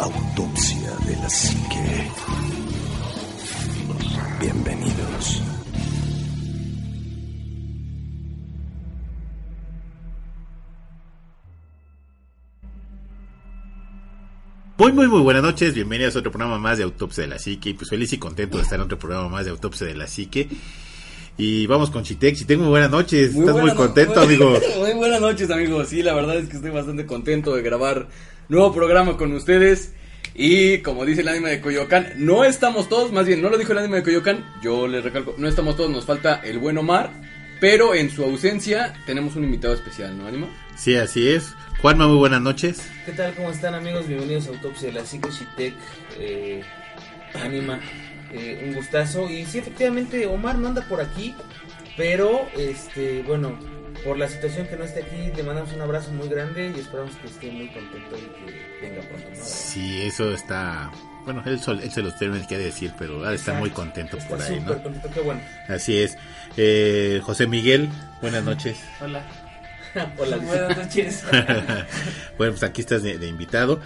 Autopsia de la Psique. Bienvenidos. Muy, muy, muy buenas noches. Bienvenidos a otro programa más de Autopsia de la Psique. Pues feliz y contento de estar en otro programa más de Autopsia de la Psique. Y vamos con Chitex. Chitex, muy buenas noches. Estás muy buena contento, muy- amigo. Muy buenas noches, amigos. Sí, la verdad es que estoy bastante contento de grabar nuevo programa con ustedes. Y como dice el anime de Coyoacán, no estamos todos, más bien, no lo dijo el anime de Coyoacán, yo les recalco, no estamos todos, nos falta el buen Omar, pero en su ausencia tenemos un invitado especial, ¿no, Anima? Sí, así es. Juanma, muy buenas noches. ¿Qué tal? ¿Cómo están amigos? Bienvenidos a Autopsia de la Psique Chitec eh, Anima. Eh, un gustazo. Y sí, efectivamente, Omar no anda por aquí, pero este, bueno, por la situación que no esté aquí, le mandamos un abrazo muy grande y esperamos que esté muy contento y que venga pronto. ¿no? Sí, eso está. Bueno, él, sol- él se los tiene que decir, pero estar muy contento Está por ahí, ¿no? contento, qué bueno. Así es. Eh, José Miguel, buenas noches. Hola. Hola, Buenas noches. bueno, pues aquí estás de, de invitado.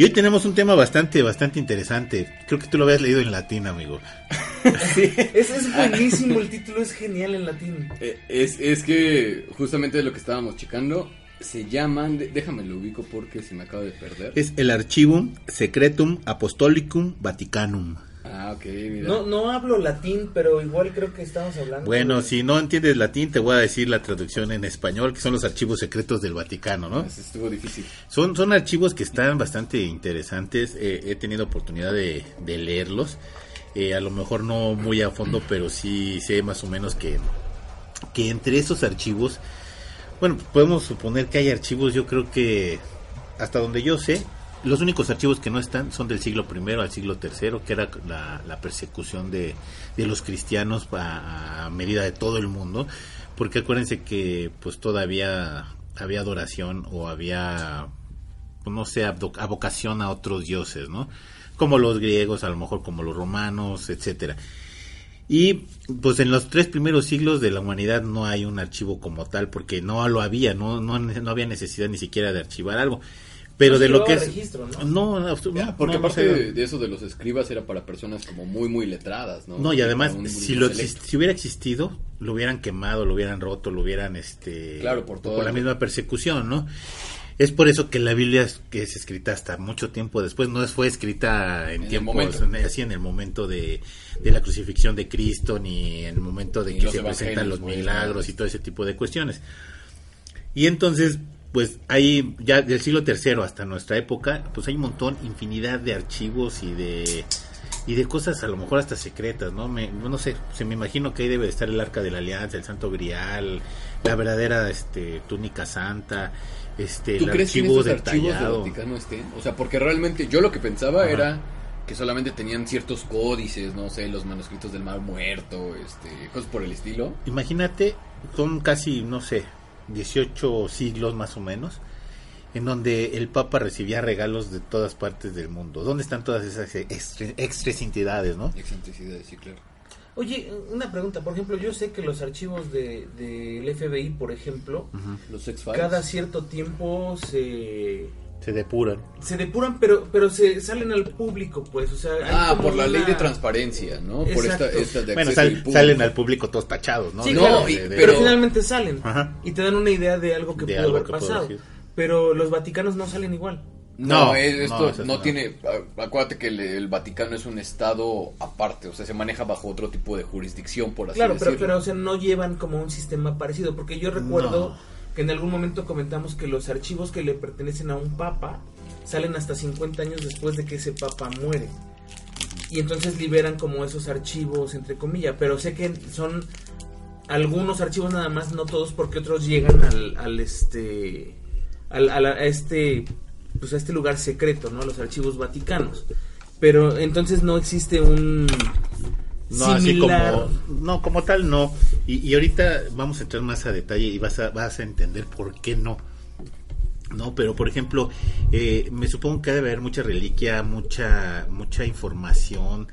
Y hoy tenemos un tema bastante, bastante interesante. Creo que tú lo habías leído en latín, amigo. Sí, es, es buenísimo, el título es genial en latín. Eh, es, es que justamente de lo que estábamos checando, se llaman, déjame lo ubico porque se me acaba de perder. Es el Archivum Secretum Apostolicum Vaticanum. Ah, ok, mira. No, no hablo latín, pero igual creo que estamos hablando. Bueno, de- si no entiendes latín, te voy a decir la traducción en español, que son los archivos secretos del Vaticano, ¿no? Eso estuvo difícil. Son, son archivos que están bastante interesantes. eh, he tenido oportunidad de, de leerlos. Eh, a lo mejor no muy a fondo, pero sí sé más o menos que, que entre esos archivos, bueno, podemos suponer que hay archivos, yo creo que hasta donde yo sé, los únicos archivos que no están son del siglo I al siglo III, que era la, persecución de, los cristianos a, medida de todo el mundo, porque acuérdense que pues todavía había adoración o había, pues, no sé, avocación a otros dioses, ¿no? Como los griegos, a lo mejor como los romanos, etcétera. Y pues en los tres primeros siglos de la humanidad no hay un archivo como tal, porque no lo había, no, no, no había necesidad ni siquiera de archivar algo. Pero No de lo que es... registro, ¿no? No, no, no, Ya, porque aparte de, de eso de los escribas era para personas como muy, muy letradas, ¿no? No, y además, si, lo exist- si hubiera existido, lo hubieran quemado, lo hubieran roto, lo hubieran, este... Claro, por todo la lo- misma persecución, ¿no? Es por eso que la Biblia es, que es escrita hasta mucho tiempo después, no es- fue escrita en, En tiempos, momento. en- así en el momento de, de la crucifixión de Cristo, ni en el momento de Ni que se presentan los milagros y todo ese tipo de cuestiones. Y entonces, pues ahí ya del siglo III hasta nuestra época, pues hay un montón, infinidad de archivos y de y de cosas a lo mejor hasta secretas, ¿no? Me, no sé, se me imagino que ahí debe de estar el Arca de la Alianza, el Santo Grial, la verdadera este túnica santa, este ¿Tú el crees que en archivo archivos del detallado. Vaticano estén? O sea, porque realmente yo lo que pensaba Ajá. era que solamente tenían ciertos códices, no sé, los manuscritos del Mar Muerto, este, cosas por el estilo. Imagínate, son casi, no sé, 18 siglos más o menos, en donde el Papa recibía regalos de todas partes del mundo. ¿Dónde están todas esas extra- excentricidades, no? Excentricidades, sí, claro. Oye, una pregunta, por ejemplo, yo sé que los archivos de- del FBI, por ejemplo, Los X-Files. cada cierto tiempo se, Se depuran. se depuran, pero pero se salen al público, pues, o sea... Ah, por la ley de transparencia, ¿no? Por esta, Exacto. esta de Bueno, sal- al salen al público todos tachados, ¿no? Sí, De- claro, de- y- de- Pero, pero- finalmente salen Ajá. y te dan una idea de algo que De pudo algo haber que pasado. Pero los vaticanos no salen igual. No, No, es- no, esto no, no. tiene. a- Acuérdate que el, el Vaticano es un estado aparte, o sea, se maneja bajo otro tipo de jurisdicción, por así Claro, pero, decirlo. pero o sea, no llevan como un sistema parecido, porque yo recuerdo No. Que en algún momento comentamos que los archivos que le pertenecen a un papa salen hasta 50 años después de que ese papa muere. Y entonces liberan como esos archivos, entre comillas, pero sé que son algunos archivos nada más, no todos, porque otros llegan al, este, al, a este, pues a este lugar secreto, ¿no? Los archivos vaticanos. Pero entonces no existe un No, así como, no, como tal no. Y, y ahorita vamos a entrar más a detalle y vas a, vas a entender por qué no. No, pero por ejemplo, eh, me supongo que debe haber mucha reliquia, mucha, mucha información,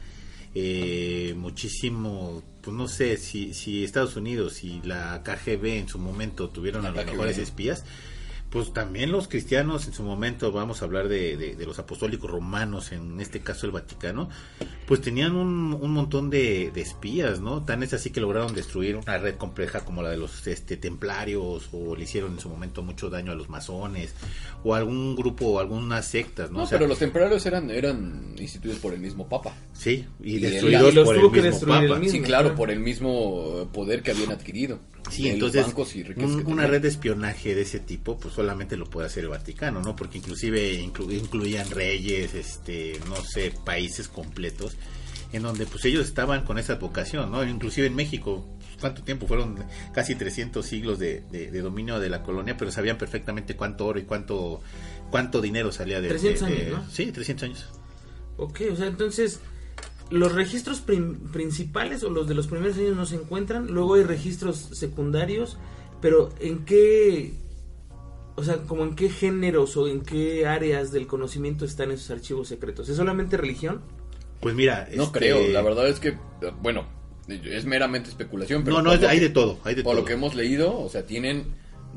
eh, muchísimo, pues no sé, si, si Estados Unidos y la KGB en su momento tuvieron La a los KGB. mejores espías, Pues también los cristianos en su momento, vamos a hablar de, de, de los apostólicos romanos, en este caso el Vaticano, pues tenían un, un montón de, de espías, ¿no? Tan es así que lograron destruir una red compleja como la de los este, templarios, o le hicieron en su momento mucho daño a los masones, o algún grupo, o algunas sectas, ¿no? No, O sea, pero los templarios eran, eran instituidos por el mismo papa. Sí, y Y el- destruidos y los por el mismo el Papa. mismo. Sí, claro, claro. por el mismo poder que habían adquirido. Sí, entonces un- una red de espionaje de ese tipo, pues solamente lo puede hacer el Vaticano, ¿no? Porque inclusive inclu- incluían reyes, este, no sé, países completos, en donde pues ellos estaban con esa vocación, ¿no? Inclusive en México, ¿cuánto tiempo? Fueron casi 300 siglos de, de- de dominio de la colonia, pero sabían perfectamente cuánto oro y cuánto cuánto dinero salía de... 300 de- de- años, ¿no? Sí, 300 años. Ok, o sea, entonces los registros prim- principales o los de los primeros años no se encuentran, luego hay registros secundarios, pero ¿en qué, o sea, como en qué géneros o en qué áreas del conocimiento están esos archivos secretos? ¿Es solamente religión? Pues mira... No este, creo, la verdad es que, bueno, es meramente especulación. Pero No, no, es- hay que- de todo, hay de Por todo. lo que hemos leído, o sea, tienen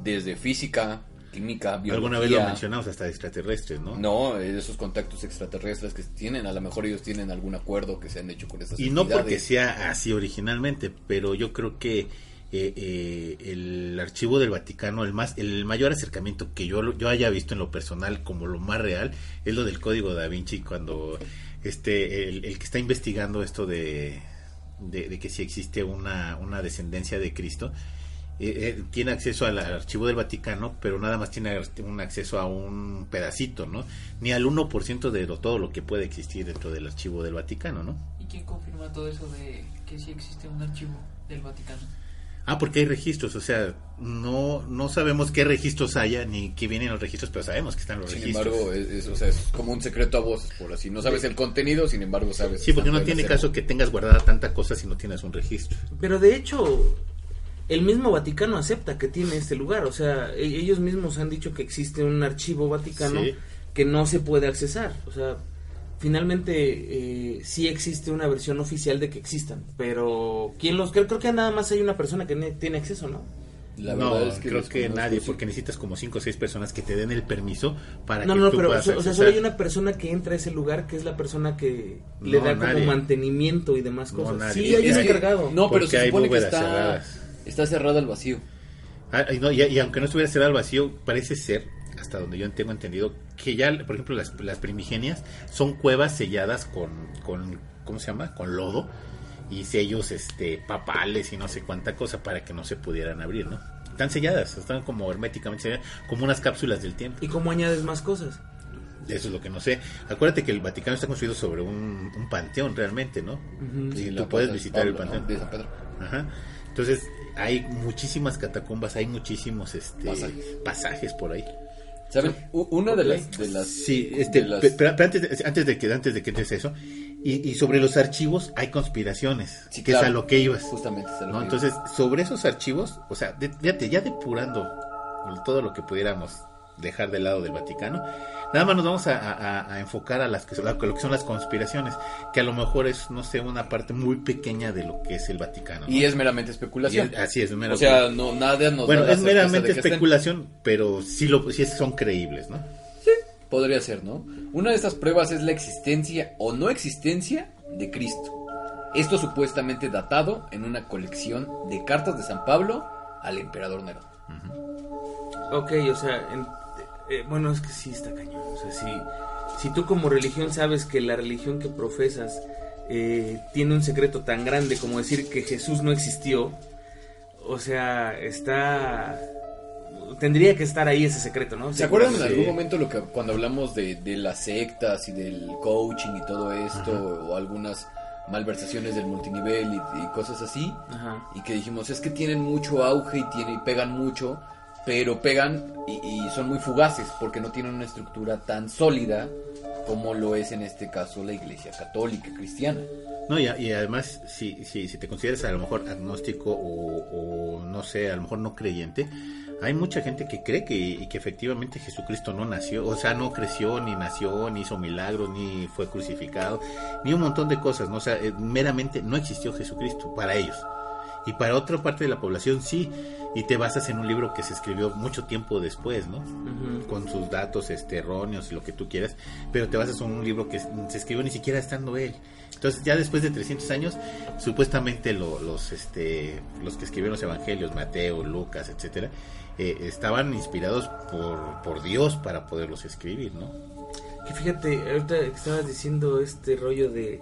desde física, química, biología. Alguna vez lo mencionamos hasta extraterrestres, ¿no? No, eh, esos contactos extraterrestres que tienen, a lo mejor ellos tienen algún acuerdo que se han hecho con estas Y no porque sea así originalmente, pero yo creo que eh, eh, el archivo del Vaticano, el más, el mayor acercamiento que yo, yo haya visto en lo personal como lo más real, es lo del código da Vinci cuando este, el, el que está investigando esto de, de, de que si existe una, una descendencia de Cristo, eh, eh, tiene acceso al archivo del Vaticano, pero nada más tiene un acceso a un pedacito, ¿no? Ni al 1% de lo- todo lo que puede existir dentro del archivo del Vaticano, ¿no? ¿Y quién confirma todo eso de que sí existe un archivo del Vaticano? Ah, porque hay registros, o sea, no, no sabemos qué registros haya ni qué vienen los registros, pero sabemos que están los Sin registros. embargo, es, es- o sea, es como un secreto a voces, por así. No sabes el contenido, sin embargo, sabes. sí, porque no tiene caso que tengas guardada tanta cosa si no tienes un registro. Pero de hecho, el mismo Vaticano acepta que tiene este lugar, o sea, e- ellos mismos han dicho que existe un archivo vaticano Sí. que no se puede accesar, o sea, finalmente eh, sí existe una versión oficial de que existan, pero quién los creo, creo que nada más hay una persona que ne- tiene acceso, ¿no? La no, verdad es que creo que nadie, sí. porque necesitas como cinco o seis personas que te den el permiso para No, que no, tú pero o puedas sea, o sea, solo hay una persona que entra a ese lugar que es la persona que le No, da como mantenimiento y demás No, cosas. nadie. sí, hay Es un encargado. No, pero Porque se hay supone que bóvedas está, cerradas. Está cerrada al vacío. Ah, y, no, y, y aunque no estuviera cerrado al vacío, parece ser, hasta donde yo tengo entendido, que ya, por ejemplo, las, las primigenias son cuevas selladas con, con, ¿cómo se llama? Con lodo y sellos este, papales y no sé cuánta cosa para que no se pudieran abrir, ¿no? Están selladas, están como herméticamente selladas, como unas cápsulas del tiempo. ¿Y cómo añades más cosas? Eso es lo que no sé. Acuérdate que el Vaticano está construido sobre un, un panteón realmente, ¿no? Ujú. Sí, tú puedes visitar el panteón. De San Pedro. Ajá. Entonces, hay muchísimas catacumbas, hay muchísimos este, Pasajes. pasajes por ahí. ¿Saben? Una de las, de las. Sí, este, de las- pero, pero antes, de, antes de que antes de que entres eso, y, y sobre los archivos hay conspiraciones, Sí, que claro. es a lo que ibas. Justamente es a lo ¿no? que Entonces, sobre esos archivos, o sea, de- fíjate, ya depurando todo lo que pudiéramos dejar del lado del Vaticano, nada más nos vamos a, a- a enfocar a las que a lo que son las conspiraciones, que a lo mejor es, no sé, una parte muy pequeña de lo que es el Vaticano. ¿no? Y es meramente especulación. es- así es, mero- o sea, no, nada nos bueno, da es meramente estén. especulación, pero sí, lo, sí son creíbles, ¿no? Podría ser, ¿no? Una de estas pruebas es la existencia o no existencia de Cristo. Esto supuestamente datado en una colección de cartas de San Pablo al emperador Nerón. Ok, o sea, en- eh, bueno, es que sí está cañón. O sea, si, si tú como religión sabes que la religión que profesas eh, tiene un secreto tan grande como decir que Jesús no existió, o sea, está... Tendría que estar ahí ese secreto, ¿no? ¿Se acuerdan en algún momento lo que cuando hablamos de, de las sectas y del coaching y todo esto, o algunas malversaciones del multinivel y, y cosas así? Ajá. y que dijimos es que tienen mucho auge y, tiene, y pegan mucho, pero pegan y, son muy fugaces porque no tienen una estructura tan sólida como lo es en este caso la iglesia católica cristiana. No, y, y además, si, si, si te consideras a lo mejor agnóstico o, no sé, a lo mejor no creyente, hay mucha gente que cree que, que efectivamente Jesucristo no nació, o sea, no creció, ni nació, ni hizo milagros, ni fue crucificado, ni un montón de cosas, ¿no? O sea, eh, meramente no existió Jesucristo para ellos. Y para otra parte de la población sí, y te basas en un libro que se escribió mucho tiempo después, ¿no? Con sus datos este, erróneos y lo que tú quieras, pero te basas en un libro que se escribió ni siquiera estando él. Entonces ya después de 300 años, supuestamente lo- los, este, los que escribieron los evangelios, Mateo, Lucas, etcétera, eh, estaban inspirados por, por Dios para poderlos escribir, ¿no? Que fíjate, ahorita estabas diciendo este rollo de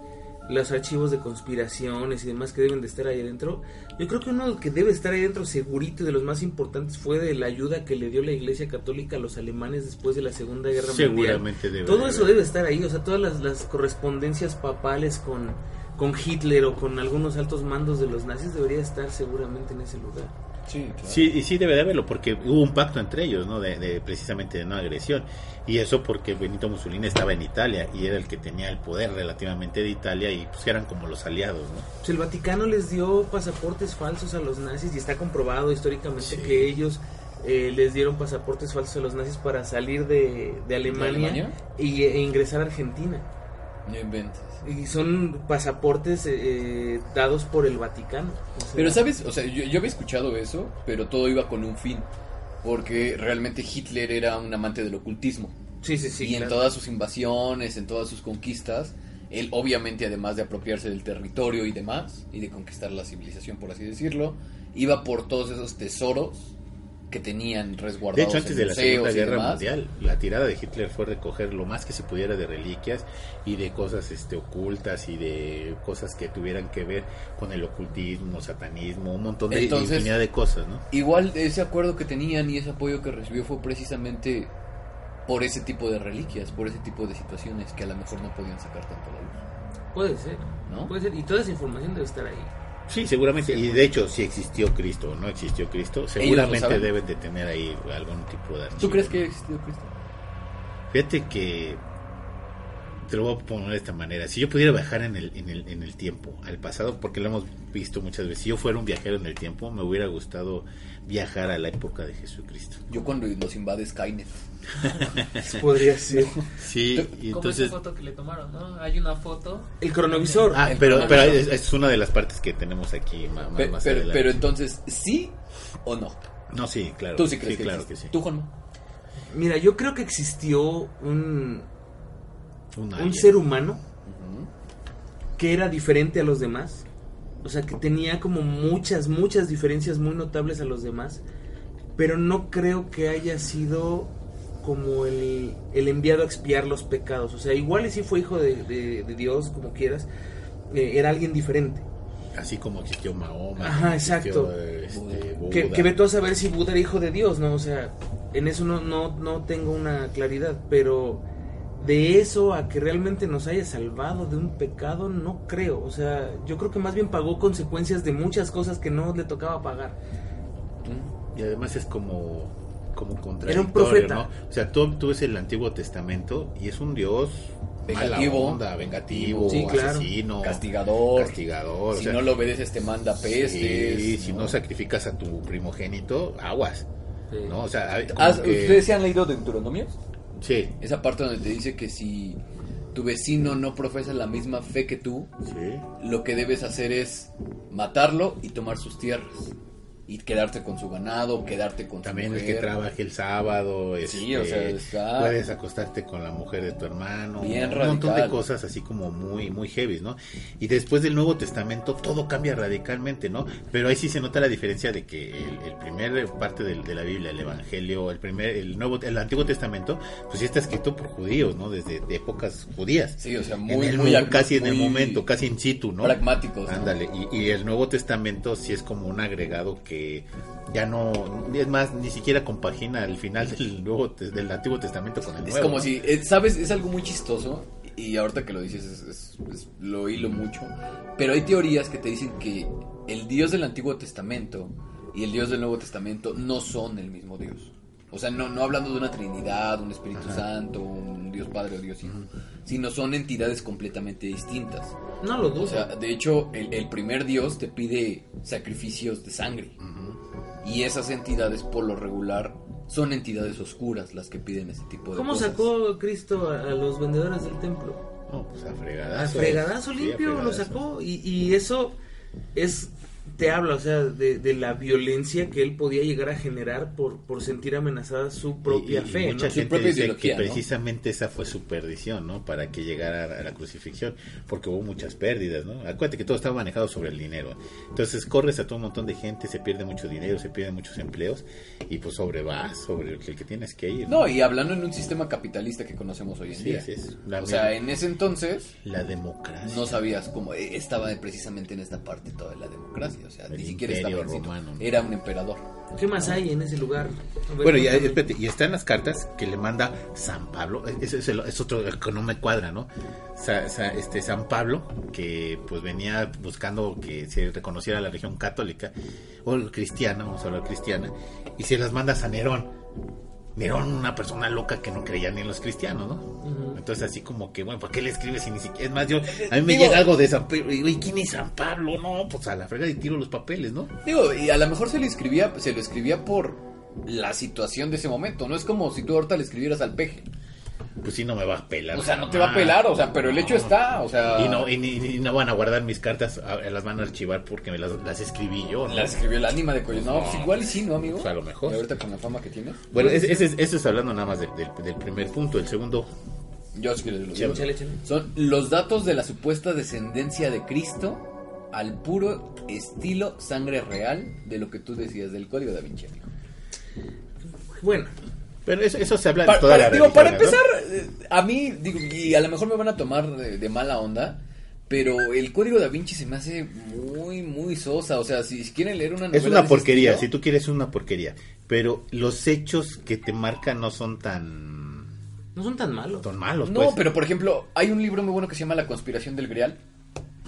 los archivos de conspiraciones y demás que deben de estar ahí adentro. Yo creo que uno que debe estar ahí adentro segurito y de los más importantes fue de la ayuda que le dio la Iglesia Católica a los alemanes después de la Segunda Guerra Mundial. Seguramente debe Todo de eso debe estar ahí, o sea, todas las, las correspondencias papales con, con Hitler o con algunos altos mandos de los nazis debería estar seguramente en ese lugar. Sí, claro. Sí, y sí debe de haberlo, porque hubo un pacto entre ellos, ¿no? De, de precisamente de no agresión. Y eso porque Benito Mussolini estaba en Italia y era el que tenía el poder relativamente de Italia y pues eran como los aliados, ¿no? Pues el Vaticano les dio pasaportes falsos a los nazis y está comprobado históricamente Sí. que ellos eh, les dieron pasaportes falsos a los nazis para salir de, de Alemania, Alemania? Y, e ingresar a Argentina. No inventes. Y son pasaportes eh, eh, dados por el Vaticano. O sea, Pero sabes, o sea, yo, yo había escuchado eso, pero todo iba con un fin. Porque realmente Hitler era un amante del ocultismo. Sí, sí, sí. y en todas sus invasiones, en todas sus conquistas, él obviamente además de apropiarse del territorio y demás, y de conquistar la civilización por así decirlo, iba por todos esos tesoros que tenían resguardados De hecho, antes en de la Segunda Guerra demás. Mundial, la tirada de Hitler fue recoger lo más que se pudiera de reliquias y de cosas este, ocultas y de cosas que tuvieran que ver con el ocultismo, satanismo, un montón de Entonces- infinidad de cosas, ¿no? Igual ese acuerdo que tenían y ese apoyo que recibió fue precisamente por ese tipo de reliquias, por ese tipo de situaciones que a lo mejor no podían sacar tanto a la luz. Puede ser. ¿No? Puede ser. Y toda esa información debe estar ahí. Sí, seguramente. Y de hecho, si existió Cristo o no existió Cristo, seguramente deben de tener ahí algún tipo de archivo. ¿Tú crees que existió Cristo? Fíjate que te lo voy a poner de esta manera. Si yo pudiera viajar en el, en el, en el tiempo, al pasado, porque lo hemos visto muchas veces, si yo fuera un viajero en el tiempo, me hubiera gustado viajar a la época de Jesucristo. Yo cuando nos invade Skynet. Podría ser. Sí, y Como entonces... esa foto que le tomaron, ¿no? Hay una foto. El cronovisor. Ah, pero, pero es, es una de las partes que tenemos aquí más, pero, entonces, ¿sí o no? No, sí, claro. Tú sí crees que claro existe. que sí. ¿Tú, Juan? Mira, yo creo que existió un, Un ser humano que era diferente a los demás. O sea, que tenía como muchas, muchas diferencias muy notables a los demás. Pero no creo que haya sido como el, el enviado a expiar los pecados. O sea, igual y sí fue hijo de, de- de Dios, como quieras. eh, era alguien diferente. Así como existió Mahoma. Ajá, existió, exacto. este, Que, que ve tú a saber si Buda era hijo de Dios, ¿no? O sea, en eso no, no, no tengo una claridad, pero de eso a que realmente nos haya salvado de un pecado, no creo. O sea, yo creo que más bien pagó consecuencias de muchas cosas que no le tocaba pagar. Y además es como, como contradictorio, Era un profeta. ¿no? O sea, tú, tú ves el Antiguo Testamento y es un Dios Vengativo. onda, vengativo, Sí, claro. asesino, Castigador. castigador. Si o sea, no lo obedeces te manda pestes. sí, si no sacrificas a tu primogénito, aguas, ¿no? O sea, hay como ¿Has- que- ¿Ustedes se han leído Deuteronomios? sí, Esa parte donde te dice que si tu vecino no profesa la misma fe que tú, sí. lo que debes hacer es matarlo y tomar sus tierras. Y quedarte con su ganado, quedarte con También su el mujer. que trabaje el sábado, Sí, este, o sea, está- puedes acostarte con la mujer de tu hermano, Bien un montón de radical. cosas así como muy muy heavy, ¿no? Y después del Nuevo Testamento todo cambia radicalmente, ¿no? Pero ahí sí se nota la diferencia de que el, el primer parte del- de, la Biblia, el Evangelio, el primer, el nuevo, el Antiguo Testamento, pues sí está escrito por judíos, ¿no? Desde de épocas judías. Sí, o sea, En muy, el muy, casi en el momento, casi in situ, ¿no? pragmáticos. ¿no? Ándale, y, y el Nuevo Testamento sí es como un agregado que ya no, es más, ni siquiera compagina el final del Nuevo del Antiguo Testamento con el Es Nuevo. como ¿no? si, eh, ¿sabes? Es algo muy chistoso. Y ahorita que lo dices, es- es- es- lo hilo mucho. Pero hay teorías que te dicen que el Dios del Antiguo Testamento y el Dios del Nuevo Testamento no son el mismo Dios. O sea, no, no hablando de una Trinidad, un Espíritu Santo, un Dios Padre o Dios Hijo, sino son entidades completamente distintas. No lo dudo. O sea, de hecho, el, el primer Dios te pide sacrificios de sangre. Y esas entidades, por lo regular, son entidades oscuras las que piden ese tipo de ¿Cómo cosas. sacó Cristo a, a los vendedores del templo? No, pues a A fregadazo. fregadazo Sí, a limpio lo fregadazo. sacó y, y eso es te habla, o sea, de, de la violencia que él podía llegar a generar por, por sentir amenazada su propia Y- y fe. mucha ¿no? Su gente propia dice que ¿no? precisamente esa fue su perdición, ¿no? Para que llegara a la crucifixión, porque hubo muchas pérdidas, ¿no? Acuérdate que todo estaba manejado sobre el dinero. Entonces corres a todo un montón de gente, se pierde mucho dinero, se pierden muchos empleos y pues sobre vas, sobre el que, el que tienes que ir. No, y hablando en un sistema capitalista que conocemos hoy en Sí, día. sí, es la, o sea, en ese entonces la democracia. no sabías cómo eh, estaba precisamente en esta parte toda la democracia. O sea, El ni siquiera estaba romano, ¿no? Era un emperador. ¿Qué más hay en ese lugar? Ver, Bueno, y, cuéntame. espérate, y están las cartas que le manda San Pablo. Es, es, el- es otro que no me cuadra, ¿no? Sa- sa- este San Pablo, que pues venía buscando que se reconociera la religión católica o cristiana, vamos a hablar cristiana, y se las manda a San Nerón. Nerón, una persona loca que no creía ni en los cristianos, ¿no? Entonces, así como que, bueno, ¿por qué le escribes si ni siquiera? Es más, yo, a mí me Digo- llega algo de San Pablo, y digo, ¿y quién es San Pablo? No, pues a la frega y tiro los papeles, ¿no? Digo, y a lo mejor se lo escribía, se lo escribía por la situación de ese momento. No es como si tú ahorita le escribieras al peje. Pues sí, no me va a pelar. O sea, no te va a pelar, o sea, pero el hecho está, o sea. Y no, y, no van a guardar mis cartas, a- las van a archivar porque me las, las escribí yo. ¿no? La escribió el ánima de Coyo. No, pues igual y sí, ¿no, amigo? Pues a lo mejor. Y ahorita con la fama que tienes. Bueno, ese, ese es- eso es hablando nada más de- del- del primer punto. El segundo, Yo sí que les lo Chale, digo. Chale, chale. Son los datos de la supuesta descendencia de Cristo al puro estilo sangre real de lo que tú decías del código da Vinci. Bueno, pero eso, eso se habla Pa- de toda para, la digo, para religión, ¿no? empezar, eh, a mí, digo, y a lo mejor me van a tomar de, de mala onda, pero el código da Vinci se me hace muy, muy sosa. O sea, si, quieren leer una novela Es una porquería, estilo- si tú quieres una porquería. Pero los hechos que te marcan no son tan, no son tan malos. tan malos. No, pues. pero por ejemplo, hay un libro muy bueno que se llama La conspiración del Grial.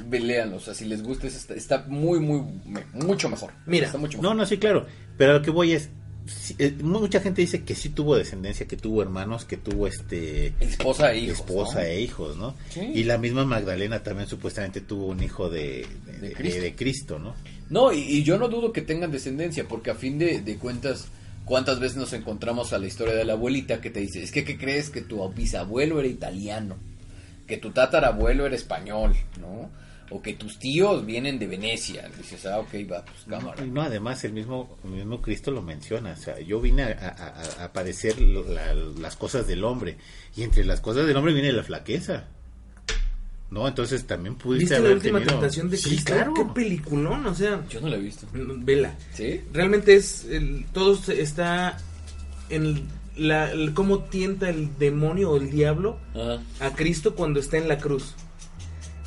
Ve, léanlo, o sea, si les gusta, está, está muy, muy, mucho mejor. Mira, está mucho No, mejor. no, sí, claro. Pero a lo que voy es. Sí, eh, mucha gente dice que sí tuvo descendencia, que tuvo hermanos, que tuvo este. Esposa e hijos. esposa ¿no? e hijos, ¿no? Sí. Y la misma Magdalena también supuestamente tuvo un hijo de, de, De de- Cristo. de Cristo, ¿no? No, y, y yo no dudo que tengan descendencia, porque a fin de, de cuentas, ¿cuántas veces nos encontramos a la historia de la abuelita que te dice, es que ¿qué crees que tu bisabuelo era italiano? Que tu tatarabuelo era español, ¿no? O que tus tíos vienen de Venecia. Dices, ah, ok, va, pues cámara. Y no, además el mismo, el mismo Cristo lo menciona. O sea, yo vine a, a- padecer lo- la- las cosas del hombre. Y entre las cosas del hombre viene la flaqueza. ¿No? Entonces también pudiste ¿Viste la haber última tenido- tentación de Sí, Cristo? claro. Qué peliculón, o sea, Yo no lo he visto. vela. ¿Sí? Realmente es el- todo se- está en la, el- cómo tienta el demonio o el diablo Ajá. a Cristo cuando está en la cruz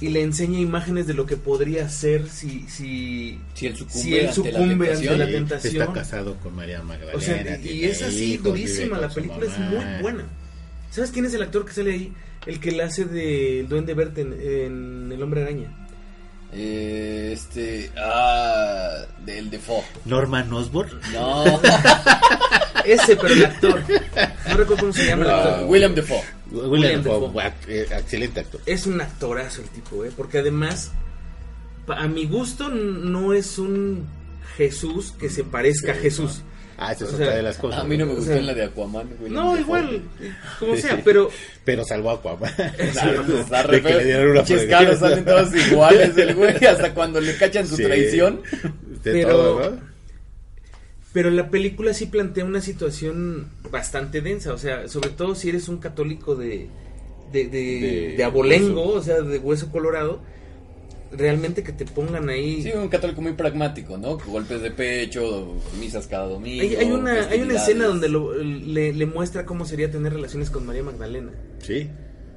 y le enseña imágenes de lo que podría ser si si Si él sucumbe, Si él ante la sucumbe tentación. ante la tentación. Está casado con María Magdalena. o sea y es así hijos, durísima la película es muy buena sabes quién es el actor que sale ahí el que le hace del duende verde en, en el hombre araña Eh, este. Ah. Del Defoe. Norman Osborn. No. ese pero el actor no recuerdo cómo se llama el Ah, actor William Defoe. William William Dafoe, Dafoe. act- eh, excelente actor. es un actorazo el tipo, ¿eh? Porque además, a mi gusto, no es un Jesús que se parezca a Sí, Jesús. Ah, esa es O otra sea, de las cosas. A mí no me O gustó sea, en la de Aquaman. William No, igual, como sea, pero Pero salvó a Aquaman. Claro, está De re que le feo. dieron una caras salen todos iguales del güey hasta cuando le cachan su Sí. traición. De Pero- todo, ¿no? Pero la película sí plantea una situación bastante densa, o sea, sobre todo si eres un católico de de, de, De de abolengo, o sea, de hueso colorado, realmente que te pongan ahí Sí, un católico muy pragmático, ¿no? Golpes de pecho, misas cada domingo. hay, hay una hay una escena donde lo- le, le muestra cómo sería tener relaciones con María Magdalena. Sí.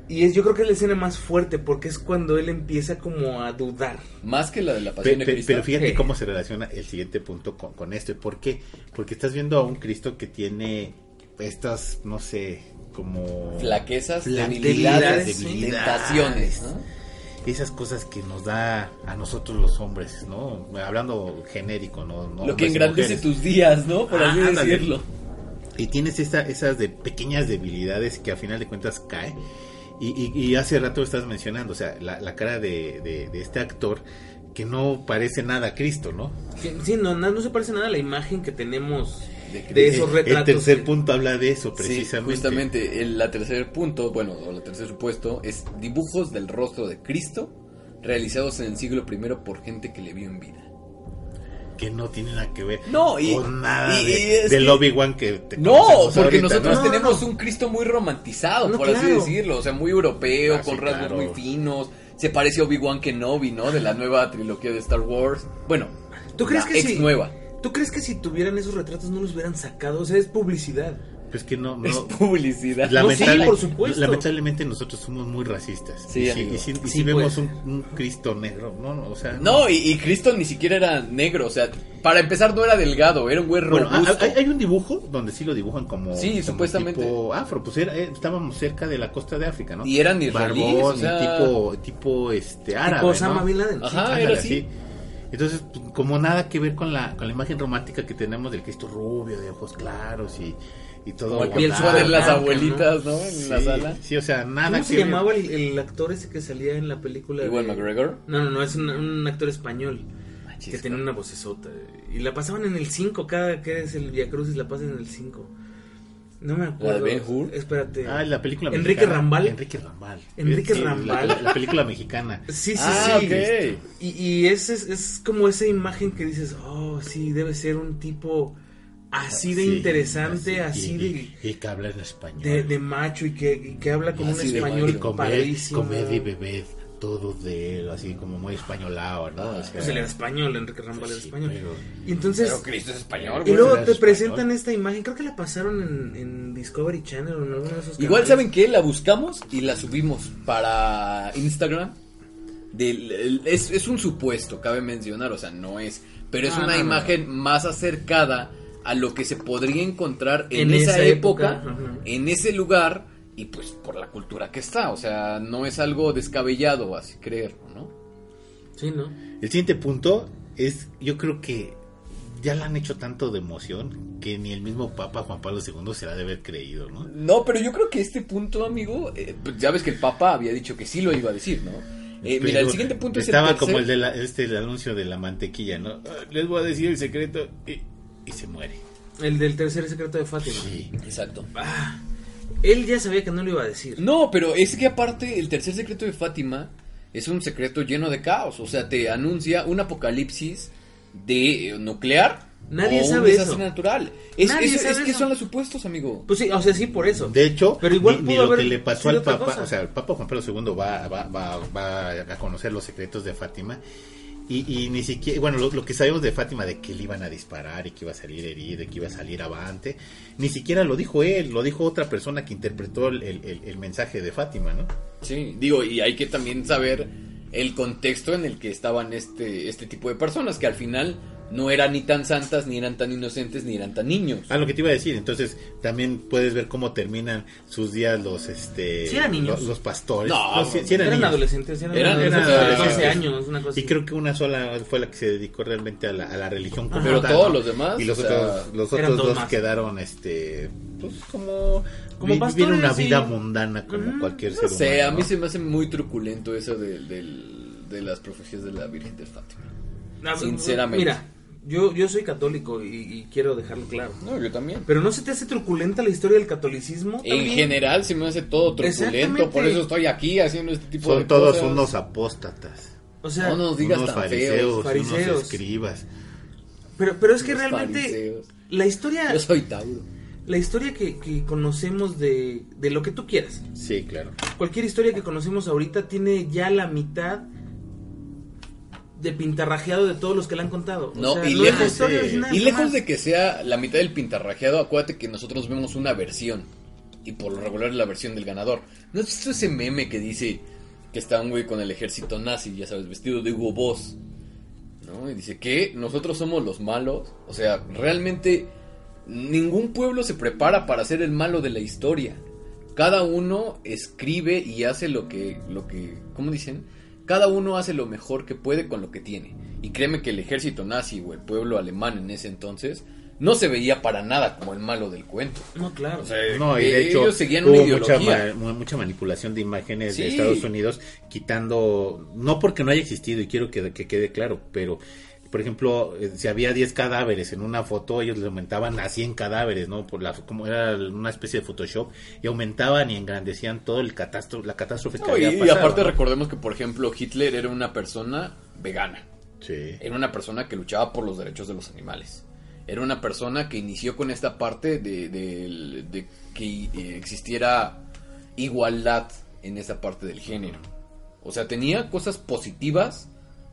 Y es, yo creo que es la escena más fuerte porque es cuando él empieza como a dudar. Más que la de la Pe- pasión de Cristo. pero fíjate cómo se relaciona el siguiente punto con, con esto. ¿Por qué? Porque estás viendo a un Cristo que tiene estas, no sé, como... Flaquezas, Fla- debilidades, debilidades, tentaciones, ¿no? Esas cosas que nos da a nosotros los hombres, ¿no? Hablando genérico, ¿no? No Lo que engrandece tus días, ¿no? Por Ah, así ándale. decirlo. Y tienes esta, esas de pequeñas debilidades que a final de cuentas cae. Y, y- y hace rato estás mencionando, o sea, la, la cara de, de- de este actor que no parece nada a Cristo, ¿no? Sí, no, no, no se parece nada a la imagen que tenemos De de esos retratos. El tercer punto habla de eso, Sí, precisamente. justamente, el la tercer punto, bueno, o el tercer supuesto, es dibujos del rostro de Cristo realizados en el siglo I por gente que le vio en vida. Que no tiene nada que ver No, y- con nada y- de, y es del que- Obi-Wan que te No, porque ahorita, nosotros ¿no? tenemos un Cristo muy romantizado, No, por así decirlo. O sea, muy europeo, Ah, sí, con rasgos claro. muy finos. Se parece a Obi-Wan Kenobi, ¿no? De la nueva trilogía de Star Wars. Bueno, ¿Tú crees la que ex sí? nueva. ¿Tú crees que si tuvieran esos retratos no los hubieran sacado? O sea, es publicidad. Pues que no, Es no publicidad. lamentable- por supuesto. lamentablemente nosotros somos muy racistas Sí, y si, y si- y Sí, si vemos pues. un, un Cristo negro no, no, o sea No, y, y Cristo ni siquiera era negro. O sea, para empezar, no era delgado, era un güey Bueno, robusto. hay, hay un dibujo donde sí lo dibujan como, Sí, como supuestamente. tipo afro, pues era- eh, estábamos cerca de la costa de África, ¿no? Y eran israelíes, Barbón, o sea- tipo, tipo este árabe, Tipo Osama ¿no? Bin Laden. Ajá, Ándale, era así. Entonces, pues, como nada que ver con la, con la imagen romántica que tenemos del Cristo rubio, de ojos claros y, y todo. Como el ponen las abuelitas, ¿no? En Sí, la sala. Sí, o sea, nada ¿Cómo que se ver. llamaba el, el actor ese que salía en la película? Igual de- McGregor. No, no, no, es un, un actor español Manchis, que tenía una vocesota. Y la pasaban en el 5, cada que es el Via Crucis la pasan en el 5. No me acuerdo. Ben Hur? Espérate. Ah, la película Enrique mexicana. Rambal. Enrique Rambal. Enrique Sí, la- Rambal. La, la película mexicana. Sí, sí, Ah, sí. ok. Y, y es, es, es como esa imagen que dices, oh, sí, debe ser un tipo así de Sí, interesante, así, y- de, y- que habla en español. de, de macho y que, y que habla con un de español y comer, padrísimo. comer y beber todo de él, así como muy españolado, ¿no? O sea, Pues él era español, Enrique Rambal era sí, español. pero- Y entonces, Pero Cristo es español, y luego te español. presentan esta imagen, creo que la pasaron en, en Discovery Channel o en alguno de esos Igual canales. saben que la buscamos y la subimos para Instagram. Del- el- es, es un supuesto, cabe mencionar, o sea, no es, pero es Ah, una no, no, imagen más acercada a lo que se podría encontrar en, En esa, esa época, en ese lugar y pues por la cultura que está, o sea, no es algo descabellado así creerlo, ¿no? Sí, ¿no? El siguiente punto es, yo creo que ya le han hecho tanto de emoción que ni el mismo Papa Juan Pablo II se la debe haber creído, ¿no? No, pero yo creo que este punto, amigo, eh, pues ya ves que el Papa había dicho que sí lo iba a decir, ¿no? Eh, mira, el siguiente punto es estaba el tercer- como el de la, este el anuncio de la mantequilla, ¿no? Ah, Les voy a decir el secreto y, y se muere. El del tercer secreto de Fátima. Sí. Exacto. Ah, él ya sabía que no lo iba a decir. No, pero es que aparte el tercer secreto de Fátima es un secreto lleno de caos. O sea, te anuncia un apocalipsis de eh, nuclear. Nadie o sabe un desastre eso. natural. Es, Nadie eso- sabe es que eso. son los supuestos, amigo. Pues sí, o sea, sí, por eso. De hecho, Pero igual ni, lo que le pasó al Papa, cosa. o sea, el Papa Juan Pablo II va, va, va, va a conocer los secretos de Fátima y, y ni siquiera, bueno, lo, que sabemos de Fátima, de que le iban a disparar y que iba a salir herido, y que iba a salir avante, ni siquiera lo dijo él, lo dijo otra persona que interpretó el, el- el mensaje de Fátima, ¿no? Sí, digo, y hay que también saber el contexto en el que estaban este, este tipo de personas, que al final no eran ni tan santas, ni eran tan inocentes, ni eran tan niños. Ah, lo que te iba a decir, entonces también puedes ver cómo terminan sus días los, este, Sí eran niños. los, los pastores. No, sí, sí eran eran, niños. adolescentes, eran, Eran- adolescentes eran de 12 adolescentes. años, una cosa Y así. creo que una sola fue la que se dedicó realmente a la, a la religión como Pero tal, todos ¿no? los demás, y los otros los eran otros dos quedaron este pues como Como vi- pastores, viven una vida mundana como cualquier No ser sé, humano a mí ¿no? se me hace muy truculento eso de, de las profecías de la Virgen de Fátima. Ah, Sinceramente. Mira, yo, yo soy católico y, y quiero dejarlo claro. No, yo también. Pero ¿no se te hace truculenta la historia del catolicismo? En También. general se me hace todo truculento, por eso estoy aquí haciendo este tipo de son todos cosas. unos apóstatas O sea, No nos digas unos tan fariseos. Fariseos. unos escribas pero, pero es que Los realmente fariseos. la historia, Yo soy Tauro. la historia que, que conocemos de, de lo que tú quieras, sí claro cualquier historia que conocemos ahorita tiene ya la mitad de pintarrajeado de todos los que la han contado. O No, sea, y no lejos, de- original, y lejos jamás. de que sea la mitad del pintarrajeado, acuérdate que nosotros vemos una versión. Y por lo regular es la versión del ganador. ¿No has visto ese meme que dice que está un güey con el ejército nazi, ya sabes, vestido de Hugo Boss? ¿No? Y dice que nosotros somos los malos. O sea, realmente ningún pueblo se prepara para ser el malo de la historia. Cada uno escribe y hace lo que, lo que, ¿cómo dicen? Cada uno hace lo mejor que puede con lo que tiene. Y créeme que el ejército nazi o el pueblo alemán en ese entonces no se veía para nada como el malo del cuento. No, claro. O sea, No, y eh, de hecho ellos seguían una hubo mucha, ideología. mucha manipulación de imágenes de. Estados Unidos, quitando, no porque no haya existido, y quiero que, que quede claro, pero, por ejemplo, eh, si había 10 cadáveres en una foto, ellos le aumentaban a 100 cadáveres, ¿no? Por la, como era una especie de Photoshop, y aumentaban y engrandecían todo el catástrofe, la catástrofe que No, y, había y pasado. aparte ¿no? recordemos que, por ejemplo, Hitler era una persona vegana. Sí. Era una persona que luchaba por los derechos de los animales. Era una persona que inició con esta parte de, de- de que eh, existiera igualdad en esa parte del género. O sea, tenía cosas positivas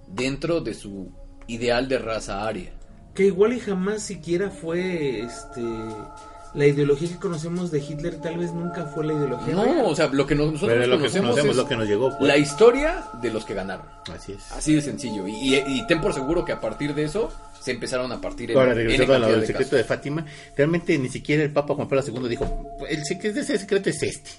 dentro de su ideal de raza aria. Que igual y jamás siquiera fue este la ideología que conocemos de Hitler, tal vez nunca fue la ideología. No, o sea, lo que nos- nosotros Pero lo que conocemos es lo que nos llegó fue. la historia de los que ganaron. Así es. Así de sencillo. Y, y- y ten por seguro que a partir de eso se empezaron a partir en, Ahora, en regresando a lo cantidad del de secreto casos. de Fátima, realmente ni siquiera el Papa Juan Pablo II dijo, el secreto, ese secreto es este.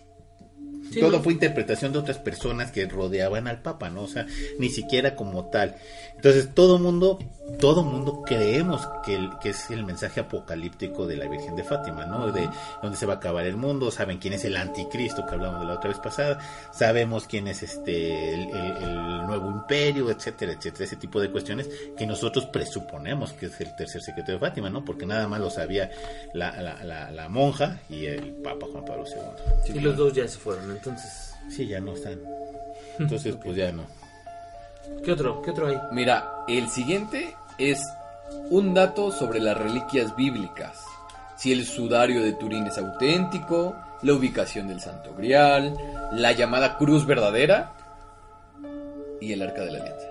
Sí, Todo ¿no? fue interpretación de otras personas que rodeaban al Papa, ¿no? O sea, ni siquiera como tal. Entonces, todo mundo, todo mundo creemos que, el- que es el mensaje apocalíptico de la Virgen de Fátima, ¿no? De dónde se va a acabar el mundo, saben quién es el anticristo que hablamos de la otra vez pasada, sabemos quién es este el, el- el nuevo imperio, etcétera, etcétera, ese tipo de cuestiones que nosotros presuponemos que es el tercer secreto de Fátima, ¿no? Porque nada más lo sabía la, la, la, la monja y el Papa Juan Pablo II. Y los dos ya se fueron, entonces. Sí, ya no están. Entonces, pues ya no. ¿Qué otro? ¿Qué otro hay? Mira, el siguiente es un dato sobre las reliquias bíblicas. Si el sudario de Turín es auténtico, la ubicación del Santo Grial, la llamada cruz verdadera y el arca de la alianza.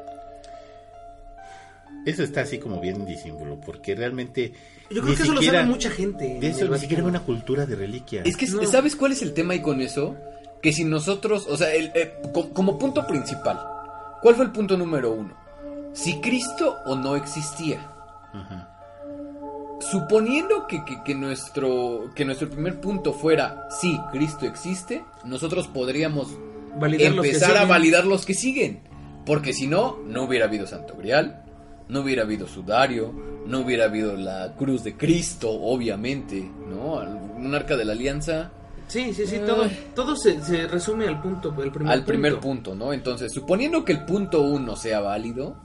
Eso está así como bien disímbolo, porque realmente. Yo creo ni que eso lo sabe mucha gente. De eso ni siquiera hay una cultura de reliquia. Es que, No. ¿sabes cuál es el tema ahí con eso? Que si nosotros, o sea, el- eh, co- como punto principal, ¿cuál fue el punto número uno? Si Cristo o no existía. Suponiendo que, que- que nuestro, que nuestro primer punto fuera, sí, Cristo existe, nosotros podríamos Validar empezar a validar los que siguen. Porque si no, no hubiera habido Santo Grial, no hubiera habido Sudario, no hubiera habido la Cruz de Cristo, obviamente, ¿no? Un arca de la alianza Sí, sí, sí, todo, todo se, se resume al punto, el primer al primer punto. punto, ¿no? Entonces, suponiendo que el punto uno sea válido,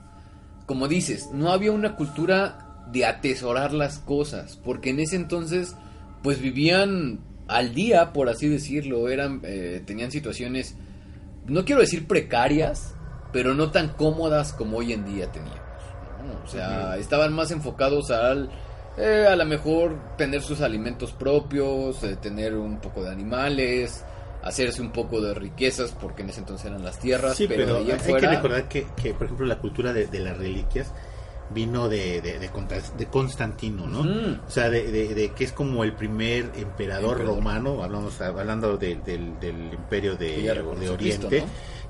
como dices, no había una cultura de atesorar las cosas, porque en ese entonces, pues vivían al día, por así decirlo, eran, eh, tenían situaciones, no quiero decir precarias, pero no tan cómodas como hoy en día teníamos. ¿no? O sea, estaban más enfocados al, eh, a lo mejor tener sus alimentos propios, eh, tener un poco de animales, hacerse un poco de riquezas, porque en ese entonces eran las tierras, Sí, pero, hay que recordar que, que, por ejemplo, la cultura de, de las reliquias vino de, de, de Constantino, ¿no? O sea, de, que es como el primer emperador, Emperador. romano, hablamos hablando del, del, imperio de, Oriente, Cristo,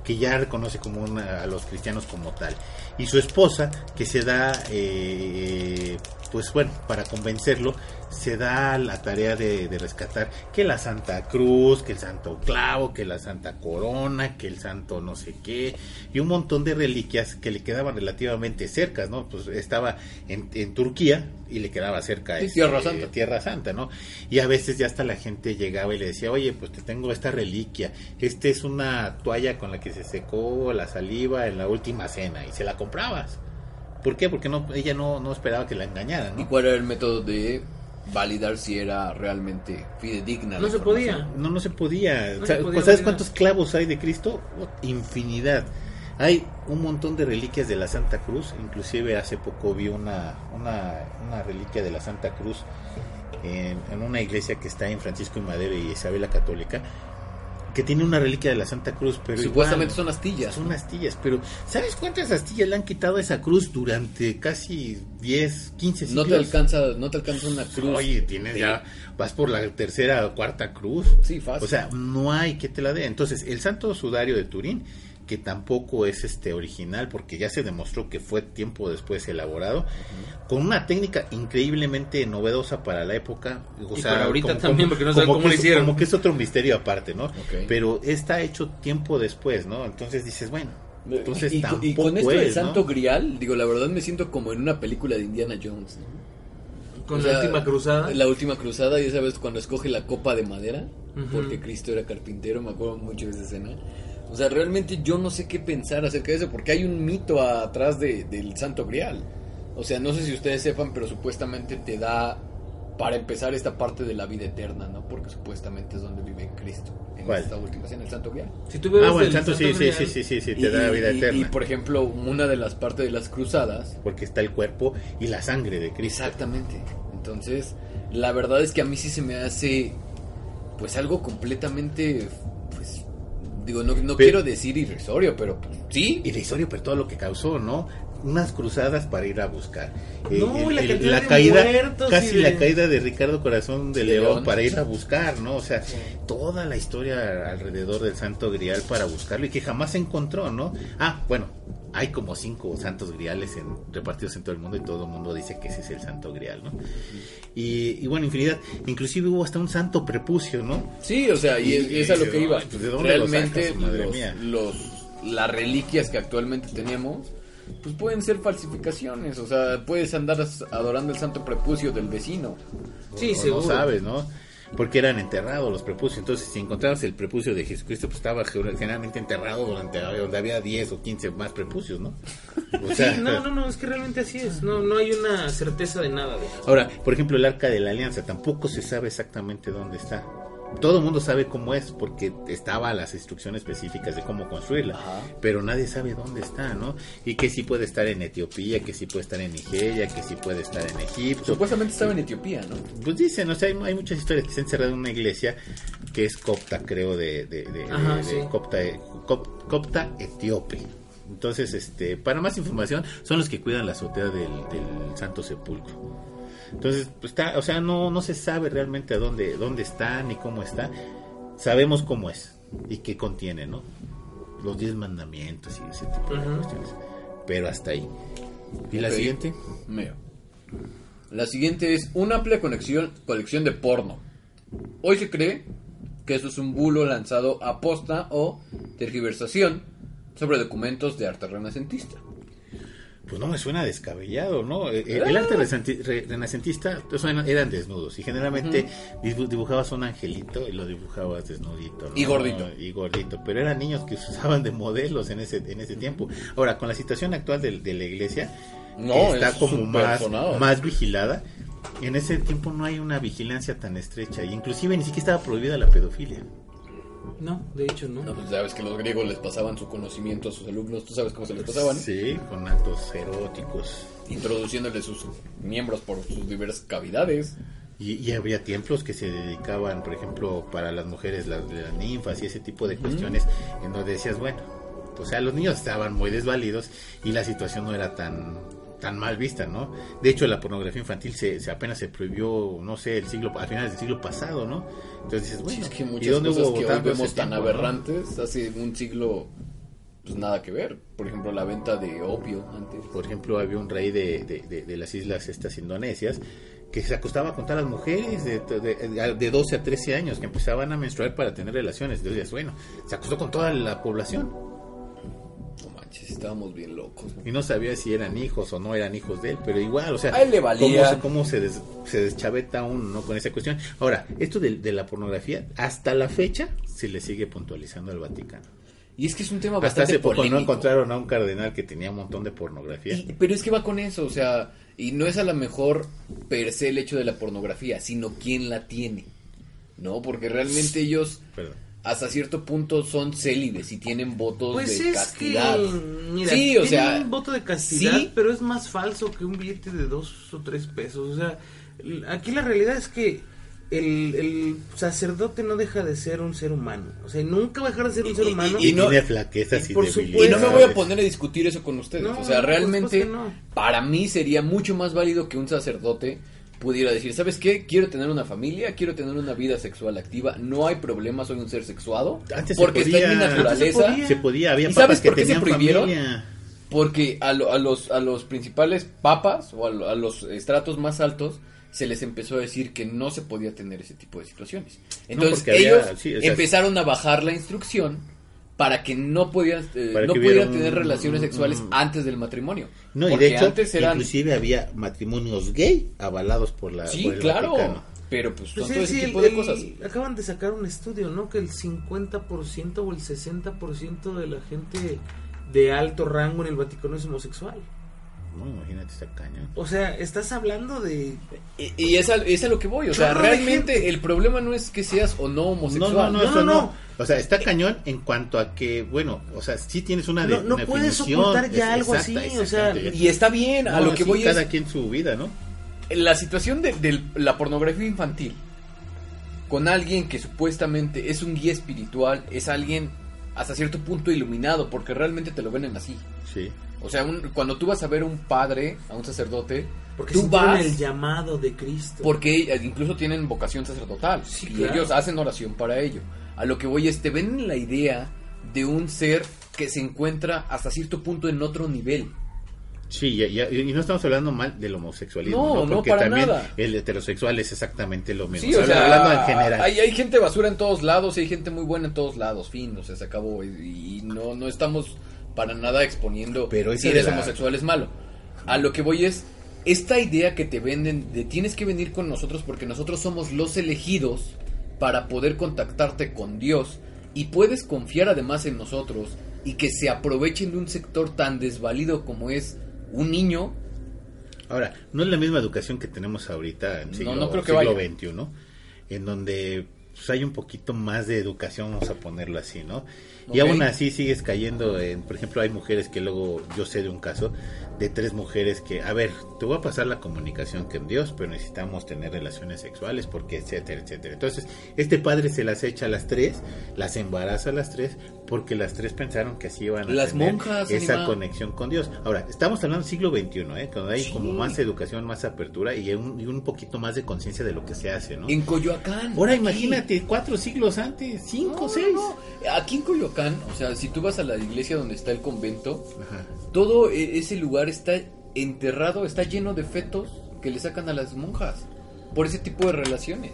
que ya reconoce como una- a los cristianos como tal. Y su esposa, que se da, eh, pues bueno, para convencerlo, se da la tarea de, de rescatar que la Santa Cruz, que el Santo Clavo, que la Santa Corona, que el Santo no sé qué, y un montón de reliquias que le quedaban relativamente cercas, ¿no? Pues estaba en, en Turquía y le quedaba cerca Sí, este, Tierra Santa. Tierra Santa, ¿no? Y a veces ya hasta la gente llegaba y le decía, oye, pues te tengo esta reliquia, esta es una toalla con la que se secó la saliva en la última cena y se la comprabas. ¿Por qué? Porque no, ella no, no esperaba que la engañaran, ¿Y cuál era el método de validar si era realmente fidedigna? la No se podía. No, no se podía. No O sea, se podía ¿Sabes validar. cuántos clavos hay de Cristo? Oh, Infinidad. Hay un montón de reliquias de la Santa Cruz. Inclusive hace poco vi una, una, una reliquia de la Santa Cruz en, en una iglesia que está en Francisco y Madero y Isabel la Católica, que tiene una reliquia de la Santa Cruz, pero Supuestamente igual, son astillas. son astillas, pero ¿sabes cuántas astillas le han quitado a esa cruz durante casi 10, 15 siglos? No te alcanza, no te alcanza una cruz. Oye, tienes de- ya, vas por la tercera o cuarta cruz. Sí, fácil. O sea, no hay que te la dé. Entonces, el Santo Sudario de Turín, que tampoco es este original, porque ya se demostró que fue tiempo después elaborado, con una técnica increíblemente novedosa para la época. O Y sea, para ahorita también, porque no saben como cómo que lo es- hicieron. Como que es otro misterio aparte, ¿no? Pero está hecho tiempo después, ¿no? Entonces dices, bueno, entonces y, y- tampoco y con esto del es, ¿no? Santo Grial, digo, la verdad me siento como en una película de Indiana Jones. ¿no? Con O la última cruzada. La última cruzada, ya sabes, cuando escoge la copa de madera, porque Cristo era carpintero, me acuerdo mucho de esa escena. O sea, realmente yo no sé qué pensar acerca de eso, porque hay un mito atrás de- del Santo Grial. O sea, no sé si ustedes sepan, pero supuestamente te da para empezar esta parte de la vida eterna, ¿no? Porque supuestamente es donde vive Cristo. En ¿Cuál? esta última escena, el Santo Grial. Si tú Ah, bueno, el del santo sí, sí, Grial, sí, sí, sí, sí, Y- te da vida y- eterna. Y, por ejemplo, una de las partes de las cruzadas. porque está el cuerpo y la sangre de Cristo. Exactamente. Entonces, la verdad es que a mí sí se me hace, pues algo completamente, digo, no, no quiero decir irrisorio, pero pues, sí. Irrisorio, pero todo lo que causó, ¿no? Unas cruzadas para ir a buscar. No, y la caída, muertos casi de- la caída de Ricardo Corazón de De León, León. para ir a buscar, ¿no? O sea, toda la historia alrededor del Santo Grial para buscarlo y que jamás se encontró, ¿no? Ah, bueno, hay como cinco santos griales en, repartidos en todo el mundo y todo el mundo dice que ese es el Santo Grial, ¿no? Y, y bueno, infinidad. Inclusive hubo hasta un santo prepucio, ¿no? Sí, o sea, y, es- Y- es a lo que iba. pues, ¿de dónde lo Realmente sacas, madre los, mía? los- las reliquias que actualmente tenemos, pues pueden ser falsificaciones. O sea, puedes andar adorando el santo prepucio del vecino. Sí, o seguro. No sabes, ¿no? Porque eran enterrados los prepucios. Entonces, si encontrabas el prepucio de Jesucristo, pues estaba generalmente enterrado durante donde había 10 o 15 más prepucios, ¿no? O sea, Sí, no, no, no, es que realmente así es. No, no hay una certeza de nada de eso. Ahora, por ejemplo, el arca de la alianza tampoco se sabe exactamente dónde está. Todo el mundo sabe cómo es porque estaba las instrucciones específicas de cómo construirla, Ajá. pero nadie sabe dónde está, ¿no? Y que sí puede estar en Etiopía, que sí puede estar en Nigeria, que sí puede estar en Egipto. Supuestamente estaba en Etiopía, ¿no? Pues dicen, o sea, hay, hay muchas historias que se han encerrado en una iglesia que es copta, creo, de, de, de- Ajá, de- de sí. copta, cop- copta etíope. Entonces, este, para más información, son los que cuidan la azotea del, del Santo Sepulcro. Entonces, pues está, o sea, no, no se sabe realmente a dónde, dónde está ni cómo está. Sabemos cómo es y qué contiene, ¿no? Los diez mandamientos y ese tipo de cuestiones. Pero hasta ahí. ¿Y la siguiente? Mira. La siguiente es una amplia conexión, colección de porno. Hoy se cree que eso es un bulo lanzado a posta o tergiversación sobre documentos de arte renacentista. Pues no me suena descabellado, ¿no? El, el arte renacentista sea, eran desnudos y generalmente dibu- dibujabas un angelito y lo dibujabas desnudito. ¿no? Y gordito. Y gordito, pero eran niños que se usaban de modelos en ese en ese tiempo. Ahora, con la situación actual de, de la iglesia, No, que está es como más, más vigilada, en ese tiempo no hay una vigilancia tan estrecha y inclusive ni siquiera estaba prohibida la pedofilia. No, de hecho no. No, pues ya ves que los griegos les pasaban su conocimiento a sus alumnos, tú sabes cómo se les pasaban, Sí, con actos eróticos. introduciéndoles sus miembros por sus diversas cavidades. Y, y había templos que se dedicaban, por ejemplo, para las mujeres, las, las ninfas y ese tipo de cuestiones, en donde decías, bueno, o sea, los niños estaban muy desvalidos y la situación no era tan tan mal vista, ¿no? De hecho, la pornografía infantil se, se apenas se prohibió, no sé, el siglo a finales del siglo pasado, ¿no? Entonces dices, bueno, Sí, es que ¿y muchas dónde cosas hubo que hoy vemos tan tiempo, no? aberrantes hace un siglo, pues nada que ver. Por ejemplo, la venta de opio antes. Por ejemplo, había un rey de, de, de- de las islas estas indonesias que se acostaba con todas las mujeres de, de, de 12 a 13 años que empezaban a menstruar para tener relaciones. Entonces, bueno, se acostó con toda la población manches, estábamos bien locos. ¿no? y no sabía si eran hijos o no eran hijos de él, pero igual, o sea, A él le valía. cómo se, cómo se, des- se deschaveta uno ¿no? con esa cuestión. Ahora, esto de, de la pornografía, hasta la fecha se le sigue puntualizando al Vaticano. Y es que es un tema Hasta bastante hace poco no encontraron a un cardenal que tenía un montón de pornografía. Y- pero es que va con eso, o sea, y no es a lo mejor per se el hecho de la pornografía, sino quién la tiene. ¿No? Porque realmente ellos Perdón. Hasta cierto punto son célibes y tienen votos Pues de es castidad. que, mira, sí, o sea, un voto de castidad, sí. pero es más falso que un billete de dos o tres pesos. O sea, aquí la realidad es que el, el sacerdote no deja de ser un ser humano. O sea, nunca va a dejar de ser un ser Y- humano. y- Y, no- tiene flaquezas y, y por debilidades. Y no me voy a poner a discutir eso con ustedes. No, o sea, por realmente, supuesto para mí sería mucho más válido que un sacerdote pudiera decir, ¿sabes qué? Quiero tener una familia, quiero tener una vida sexual activa, no hay problema, soy un ser sexuado, Antes se porque está en mi naturaleza. Antes Se podía, había ¿Y papas sabes que por qué se prohibieron? familia. Porque a, lo- a los, a los principales papas o a, lo- a los estratos más altos se les empezó a decir que no se podía tener ese tipo de situaciones. Entonces había- ellos sí, o sea, empezaron a bajar la instrucción para que no podían, eh, Para no pudieran un- tener relaciones un- sexuales un- antes del matrimonio. No, y Porque de hecho, antes eran... inclusive había matrimonios gay avalados por la Sí, por el claro. Vaticano. Pero pues son todo sí, ese sí, tipo el- de el- cosas. Acaban de sacar un estudio, ¿no? Que el 50% o el 60% de la gente de alto rango en el Vaticano es homosexual. No, imagínate esta caña. O sea, estás hablando de... Y, y es, a, es a lo que voy, o sea, realmente el problema no es que seas o no homosexual. no, no, No, eso no, no, no. O sea, está cañón en cuanto a que, bueno, o sea, sí tienes una, de, No, no una puedes definición, ocultar ya es- algo exacta, así, o sea. Y está bien, a No, lo que sí, voy cada es quien su vida, ¿no? la situación de, de la pornografía infantil con alguien que supuestamente es un guía espiritual, es alguien hasta cierto punto iluminado, porque realmente te lo venden así. Sí. O sea, un- cuando tú vas a ver a un padre, a un sacerdote, Porque tú vas el llamado de Cristo. porque incluso tienen vocación sacerdotal Sí, y claro. ellos hacen oración para ello. A lo que voy es, te venden la idea de un ser que se encuentra hasta cierto punto en otro nivel. Sí, ya- ya- y no estamos hablando mal del homosexualismo, No, ¿no? no, Porque para también nada. el heterosexual es exactamente lo mismo. Sí, O sea, hablando en general. Hay, hay gente basura en todos lados y hay gente muy buena en todos lados, fin, o sea, se acabó. Y, y no, no estamos para nada exponiendo Pero si eres la- homosexual es malo. A lo que voy es, esta idea que te venden de tienes que venir con nosotros porque nosotros somos los elegidos para poder contactarte con Dios y puedes confiar además en nosotros y que se aprovechen de un sector tan desvalido como es un niño, Ahora, no es la misma educación que tenemos ahorita en No, siglo, no creo que siglo vaya. XXI, en donde pues, hay un poquito más de educación, vamos a ponerlo así, ¿no? Y aún así sigues cayendo en, por ejemplo, hay mujeres que luego, yo sé de un caso, de tres mujeres que, a ver, te voy a pasar la comunicación con Dios, pero necesitamos tener relaciones sexuales, porque etcétera, etcétera. Entonces, este padre se las echa a las tres, las embaraza a las tres, porque las tres pensaron que así iban a Las tener monjas, esa animal. conexión con Dios. Ahora, estamos hablando del siglo XXI, ¿eh? Cuando hay Sí. como más educación, más apertura y un, y un poquito más de conciencia de lo que se hace, ¿no? en Coyoacán. Ahora aquí. imagínate, cuatro siglos antes, cinco, No, seis. no, no. Aquí en Coyoacán, o sea, si tú vas a la iglesia donde está el convento, Ajá. todo e- ese lugar está enterrado, está lleno de fetos que le sacan a las monjas por ese tipo de relaciones.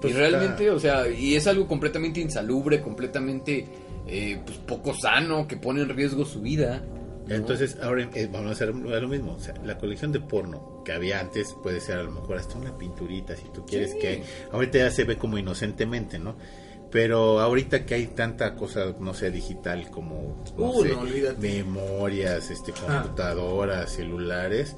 Pues y realmente, está- o sea, y es algo completamente insalubre, completamente eh, pues poco sano, que pone en riesgo su vida. ¿no? Entonces, ahora eh, vamos a hacer lo mismo. O sea, la colección de porno que había antes puede ser a lo mejor hasta una pinturita, si tú quieres Sí. que. Ahorita ya se ve como inocentemente, ¿no? Pero ahorita que hay tanta cosa, no sé, digital como no Uh, sé, no, olvídate. memorias, este, computadoras, celulares.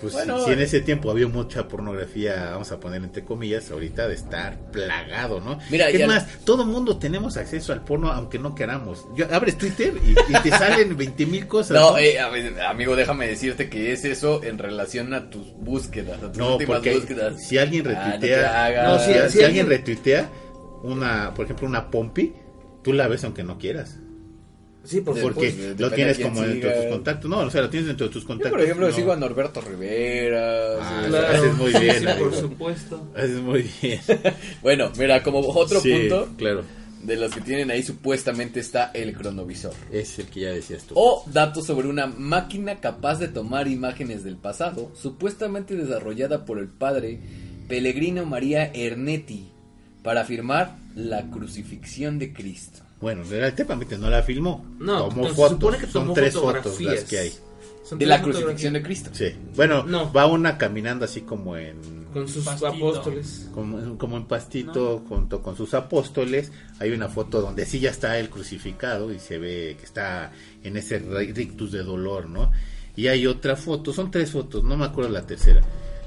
Pues Bueno, si, si en ese tiempo había mucha pornografía, vamos a poner entre comillas, ahorita de estar plagado, ¿no? Mira, es más, todo mundo tenemos acceso al porno aunque no queramos. Yo, abres Twitter y, y te salen 20 mil cosas. No, ¿no? eh, a ver, amigo, déjame decirte que es eso en relación a tus búsquedas, a tus No, últimas porque búsquedas. si alguien Ah, retuitea, no, No, si, si- alguien- retuitea una, por ejemplo, una pompi, tú la ves aunque no quieras, Sí, por porque lo tienes como dentro de tus contactos. No, o sea, lo tienes dentro de tus Yo, contactos. por ejemplo, no. sigo a Norberto Rivera. Ah, sí, Claro. haces muy bien, Sí, por supuesto. Haces muy bien. Bueno, mira, como otro Sí, punto claro. de los que tienen ahí supuestamente está el cronovisor. Es el que ya decías tú. O datos sobre una máquina capaz de tomar imágenes del pasado, supuestamente desarrollada por el padre Pellegrino María Ernetti para afirmar la crucifixión de Cristo. Bueno, realmente no la filmó. No, tomó se fotos. supone que Son tres fotos fotografías. las que hay. Son De la crucifixión de Cristo. Sí. Bueno, No. va una caminando así como en Con sus Pastito. apóstoles. como, como en pastito junto con sus apóstoles. Hay una foto donde sí ya está el crucificado y se ve que está en ese rictus de dolor, ¿no? Y hay otra foto, son tres fotos, no me acuerdo la tercera,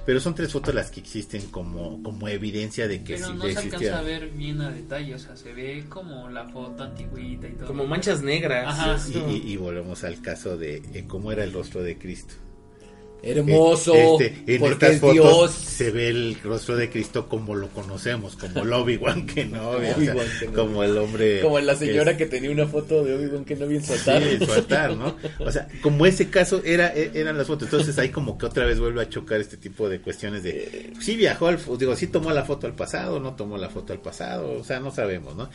pero son tres fotos las que existen como, como evidencia de que Pero sí no se alcanza existía. a ver bien a detalle, o sea, se ve como la foto antigüita y todo. Como manchas negras. Ajá. Y, y- y volvemos al caso de eh, cómo era el rostro de Cristo. Hermoso, Este, en porque estas es fotos Dios. se ve el rostro de Cristo como lo conocemos, como el Obi-Wan Kenobi, o sea, Kenobi. como el hombre... Como la señora es- que tenía una foto de Obi-Wan que no bien soltar. Sí, su altar, ¿no? O sea, como ese caso era e- eran las fotos. Entonces ahí como que otra vez vuelve a chocar este tipo de cuestiones de sí viajó al digo, sí tomó la foto al pasado, no tomó la foto al pasado, o sea, no sabemos, ¿no?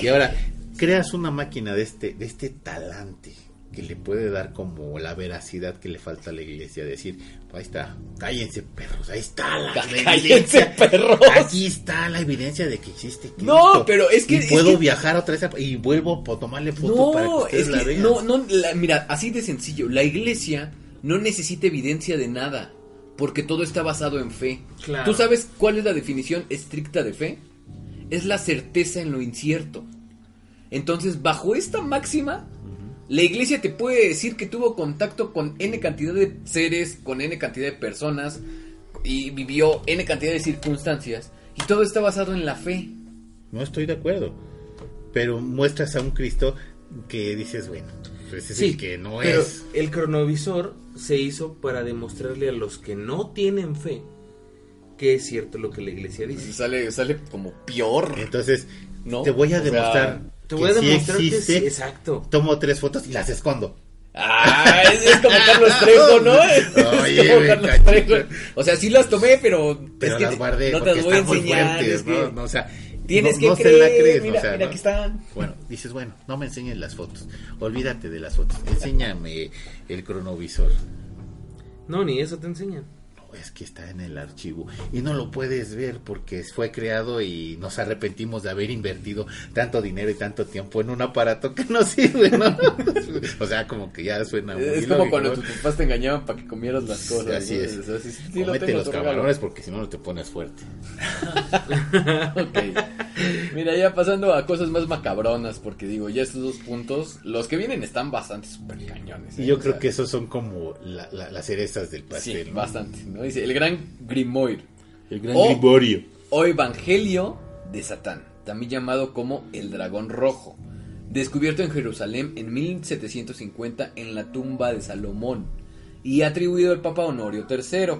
Y ahora creas una máquina de este de este talante que le puede dar como la veracidad que le falta a la iglesia, decir, pues ahí está, cállense perros, ahí está la, la Cállense, evidencia, perros. aquí está la evidencia de que existe Cristo. No, pero es que- y es puedo que- viajar otra vez y vuelvo a tomarle foto para que No, ustedes es la vean. no, no, la- mira, así de sencillo. La iglesia no necesita evidencia de nada, porque todo está basado en fe. Claro. ¿Tú sabes cuál es la definición estricta de fe? Es la certeza en lo incierto. Entonces, bajo esta máxima, La iglesia te puede decir que tuvo contacto con N cantidad de seres, con N cantidad de personas y vivió N cantidad de circunstancias. Y todo está basado en la fe. No estoy de acuerdo. Pero muestras a un Cristo que dices, bueno, pues es el que no pero es. el cronovisor se hizo para demostrarle a los que no tienen fe que es cierto lo que la iglesia dice. Sale, sale como peor. Entonces, ¿No? te voy a O sea, demostrar. Te voy a que sí demostrar que existe. sí, exacto. Tomo tres fotos y las escondo. Ah, es, es como Carlos Trejo, ¿no? Es como Carlos. Trejo. O sea, sí las tomé, pero, Pero es que las guardé no te las voy a enseñar. fuertes, es que ¿no? No, o sea, tienes no- que no se creer. la crees, mira, o sea, mira, ¿no? aquí están. Bueno, dices, bueno, no me enseñes las fotos. Olvídate de las fotos. Enséñame el cronovisor. No, ni eso te enseñan. Es que está en el archivo y no lo puedes ver porque fue creado y nos arrepentimos de haber invertido tanto dinero y tanto tiempo en un aparato que no sirve, ¿no? o sea, como que ya suena muy Es como cuando tus papás te engañaban para que comieras las cosas. Así ¿no? es. O sea, sí, sí, sí, lo Comete tengo, los camarones porque si no, no te pones fuerte. Ok. Mira, ya pasando a cosas más macabronas, porque digo, ya estos dos puntos, los que vienen están bastante super cañones. Y ¿eh? yo O creo sea, que esos son como la- la- las cerezas del Sí, pastel. ¿no? bastante. ¿no? Dice, el gran Grimoire. El gran. Griborio. o Evangelio de Satán, también llamado como el Dragón Rojo, descubierto en Jerusalén en 1750 en la tumba de Salomón y atribuido al Papa Honorio III,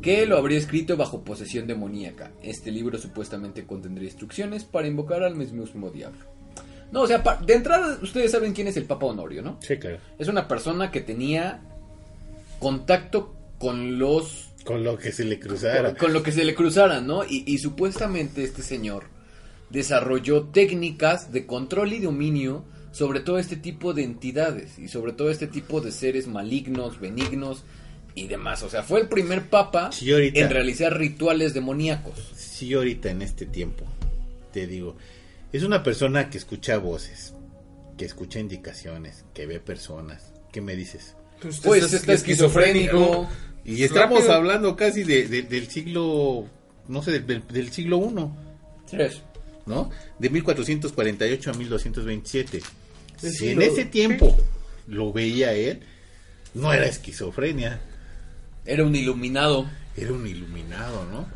que lo habría escrito bajo posesión demoníaca. Este libro supuestamente contendría instrucciones para invocar al mismísimo diablo. No, o sea, de entrada ustedes saben quién es el Papa Honorio, ¿no? Sí, claro. Es una persona que tenía contacto con los Con lo que se le cruzara. con, con lo que se le cruzara, ¿no? Y, y supuestamente este señor desarrolló técnicas de control y dominio sobre todo este tipo de entidades y sobre todo este tipo de seres malignos, benignos y demás. O sea, fue el primer papa Sí, ahorita. en realizar rituales demoníacos. Si yo ahorita en este tiempo te digo, es una persona que escucha voces, que escucha indicaciones, que ve personas, ¿qué me dices? Pues está esquizofrénico. Y estamos Rápido. hablando casi de, de- del siglo, no sé, del, del siglo I, Tres. ¿no? De 1448 a 1227. Del Si en ese tiempo lo veía él, no era esquizofrenia, Era un iluminado. era un iluminado, ¿no?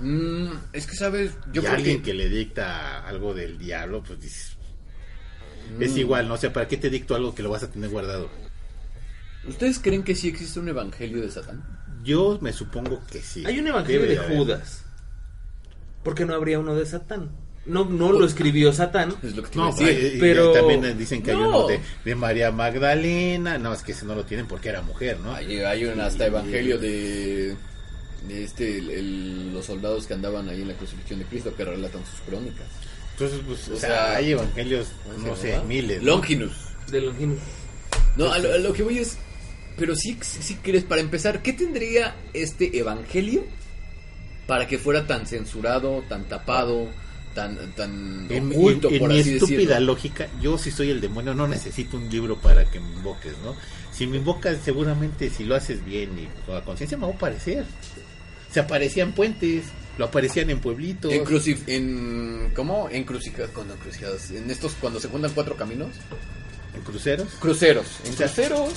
Mm, es que, ¿sabes? Yo y creo alguien que... que... le dicta algo del diablo, pues dices, Mm. es igual, ¿no? O sea, ¿para qué te dicto algo que lo vas a tener guardado? ¿Ustedes creen que sí existe un evangelio de Satán? Yo me supongo que sí. Hay un evangelio Debe de haber. Judas. ¿Por qué no habría uno de Satán? No, no lo escribió Satán. Es lo que te No, eh, pero- también dicen que hay No. uno de, de María Magdalena. No, es que ese no lo tienen porque era mujer, ¿no? Hay, hay un hasta evangelio de, de este el- el- los soldados que andaban ahí en la crucifixión de Cristo que relatan sus crónicas. Entonces, pues, o, O sea, sea, hay evangelios, ¿Cómo no sé, miles. ¿no? Longinus. De Longinus. No, a lo, a lo que voy es, pero sí, sí crees, para empezar, ¿qué tendría este evangelio para que fuera tan censurado, tan tapado, tan, tan En, oculto, en- en por mi así estúpida decirlo? lógica, yo si soy el demonio no necesito un libro para que me invoques, ¿no? Si me invocas, seguramente si lo haces bien y con la conciencia me va a aparecer. Se aparecían puentes, lo aparecían en pueblitos. En crucif en ¿cómo? En crucijadas, cuando crucijadas, en estos cuando se juntan cuatro caminos, en cruceros. cruceros, en O sea, cruceros.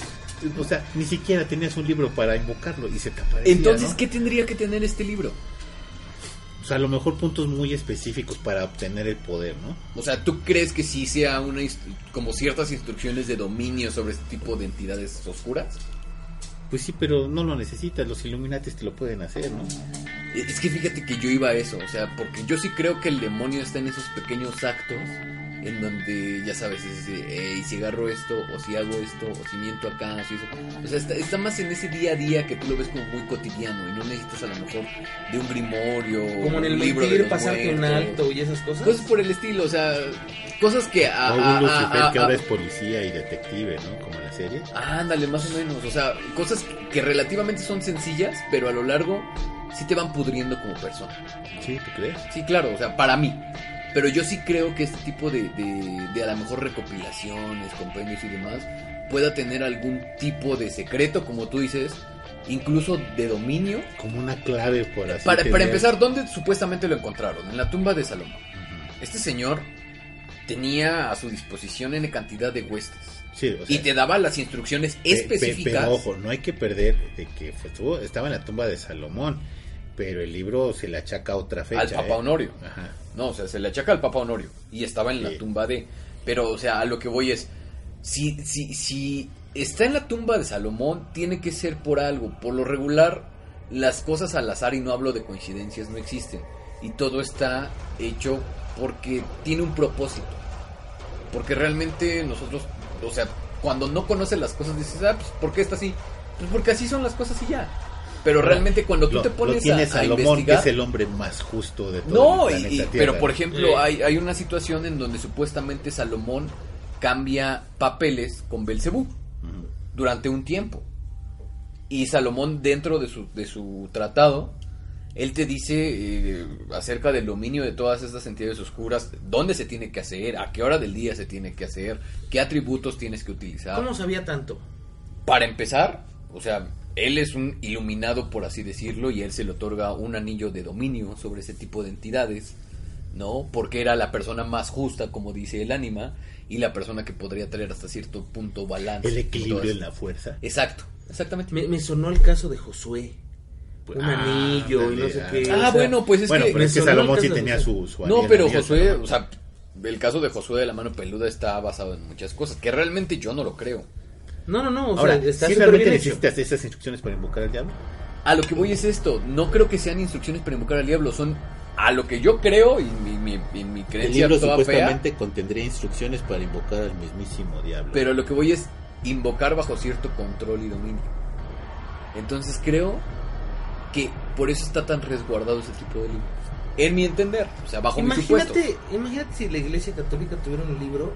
O sea, ni siquiera tenías un libro para invocarlo y se te aparecía. Entonces, ¿no? ¿qué tendría que tener este libro? O sea, a lo mejor puntos muy específicos para obtener el poder, ¿no? O sea, ¿tú crees que sí sea una como ciertas instrucciones de dominio sobre este tipo de entidades oscuras? Pues sí, pero no lo necesitas, los Illuminatis te lo pueden hacer, ¿no? Es que fíjate que yo iba a eso, o sea, porque yo sí creo que el demonio está en esos pequeños actos en donde, ya sabes, es de, "Ey, si agarro esto, o si hago esto, o si miento acá, o si eso. O sea, está, está más en ese día a día que tú lo ves como muy cotidiano y no necesitas a lo mejor de un grimorio. Como en el un libro de mentir, los pasarte un alto y esas cosas. Cosas por el estilo, o sea, cosas que a, o algún a- a- Lucifer a- que a- ahora es policía y detective, ¿no? Como en la serie. Ándale, más o menos. O sea, cosas que relativamente son sencillas, pero a lo largo sí te van pudriendo como persona. Sí, ¿tú crees? Sí, claro, o sea, para mí. Pero yo sí creo que este tipo de, de, de a lo mejor recopilaciones, compendios y demás, pueda tener algún tipo de secreto, como tú dices, incluso de dominio. Como una clave por así Para, para empezar, ¿dónde supuestamente lo encontraron? En la tumba de Salomón. Este señor tenía a su disposición N cantidad de huestes. Sí, o sea, y te daba las instrucciones pe- pe- específicas. Pero ojo, no hay que perder de que fue- estuvo- estaba en la tumba de Salomón, pero el libro se le achaca a otra fecha. al Papa ¿eh? Honorio. Ajá. No, o sea, se le achaca al Papa Honorio. Y estaba en la tumba de. Pero, o sea, a lo que voy es. Si, si, si está en la tumba de Salomón, tiene que ser por algo. Por lo regular, las cosas al azar, y no hablo de coincidencias, no existen. Y todo está hecho porque tiene un propósito. Porque realmente nosotros, o sea, cuando no conoces las cosas, dices, ah, pues, ¿por qué está así? Pues porque así son las cosas y ya. Pero realmente cuando tú Lo, te lo pones tiene a, a Salomón, investigar... que es el hombre más justo de todo No, el y- pero por ejemplo, Sí. hay, hay una situación en donde supuestamente Salomón cambia papeles con Belcebú durante un tiempo. Y Salomón, dentro de su, de su tratado, él te dice eh, acerca del dominio de todas estas entidades oscuras, dónde se tiene que hacer, a qué hora del día se tiene que hacer, qué atributos tienes que utilizar. ¿Cómo sabía tanto? Para empezar, o sea, él es un iluminado, por así decirlo, y él se le otorga un anillo de dominio sobre ese tipo de entidades, ¿no? Porque era la persona más justa, como dice el ánima, y la persona que podría traer hasta cierto punto balance. El equilibrio en la fuerza. Exacto, exactamente. Me, me sonó el caso de Josué. Un Ah, anillo y no sé ándale, qué. ah. Ah, o sea, bueno, pues es bueno, que... pero es que Salomón sí tenía su, su No, pero Josué, o sea, el caso de Josué de la mano peluda está basado en muchas cosas, que realmente yo no lo creo. No, no, no. O Ahora, sea, está ¿sí súper realmente necesitas esas instrucciones para invocar al diablo? A lo que voy es esto, no creo que sean instrucciones para invocar al diablo, son a lo que yo creo y mi, mi, mi El creencia libro toda fea, supuestamente contendría instrucciones para invocar al mismísimo diablo. pero lo que voy es invocar bajo cierto control y dominio. Entonces creo que por eso está tan resguardado ese tipo de libros. En mi entender, o sea, bajo mi supuesto. Imagínate, imagínate si la iglesia católica tuviera un libro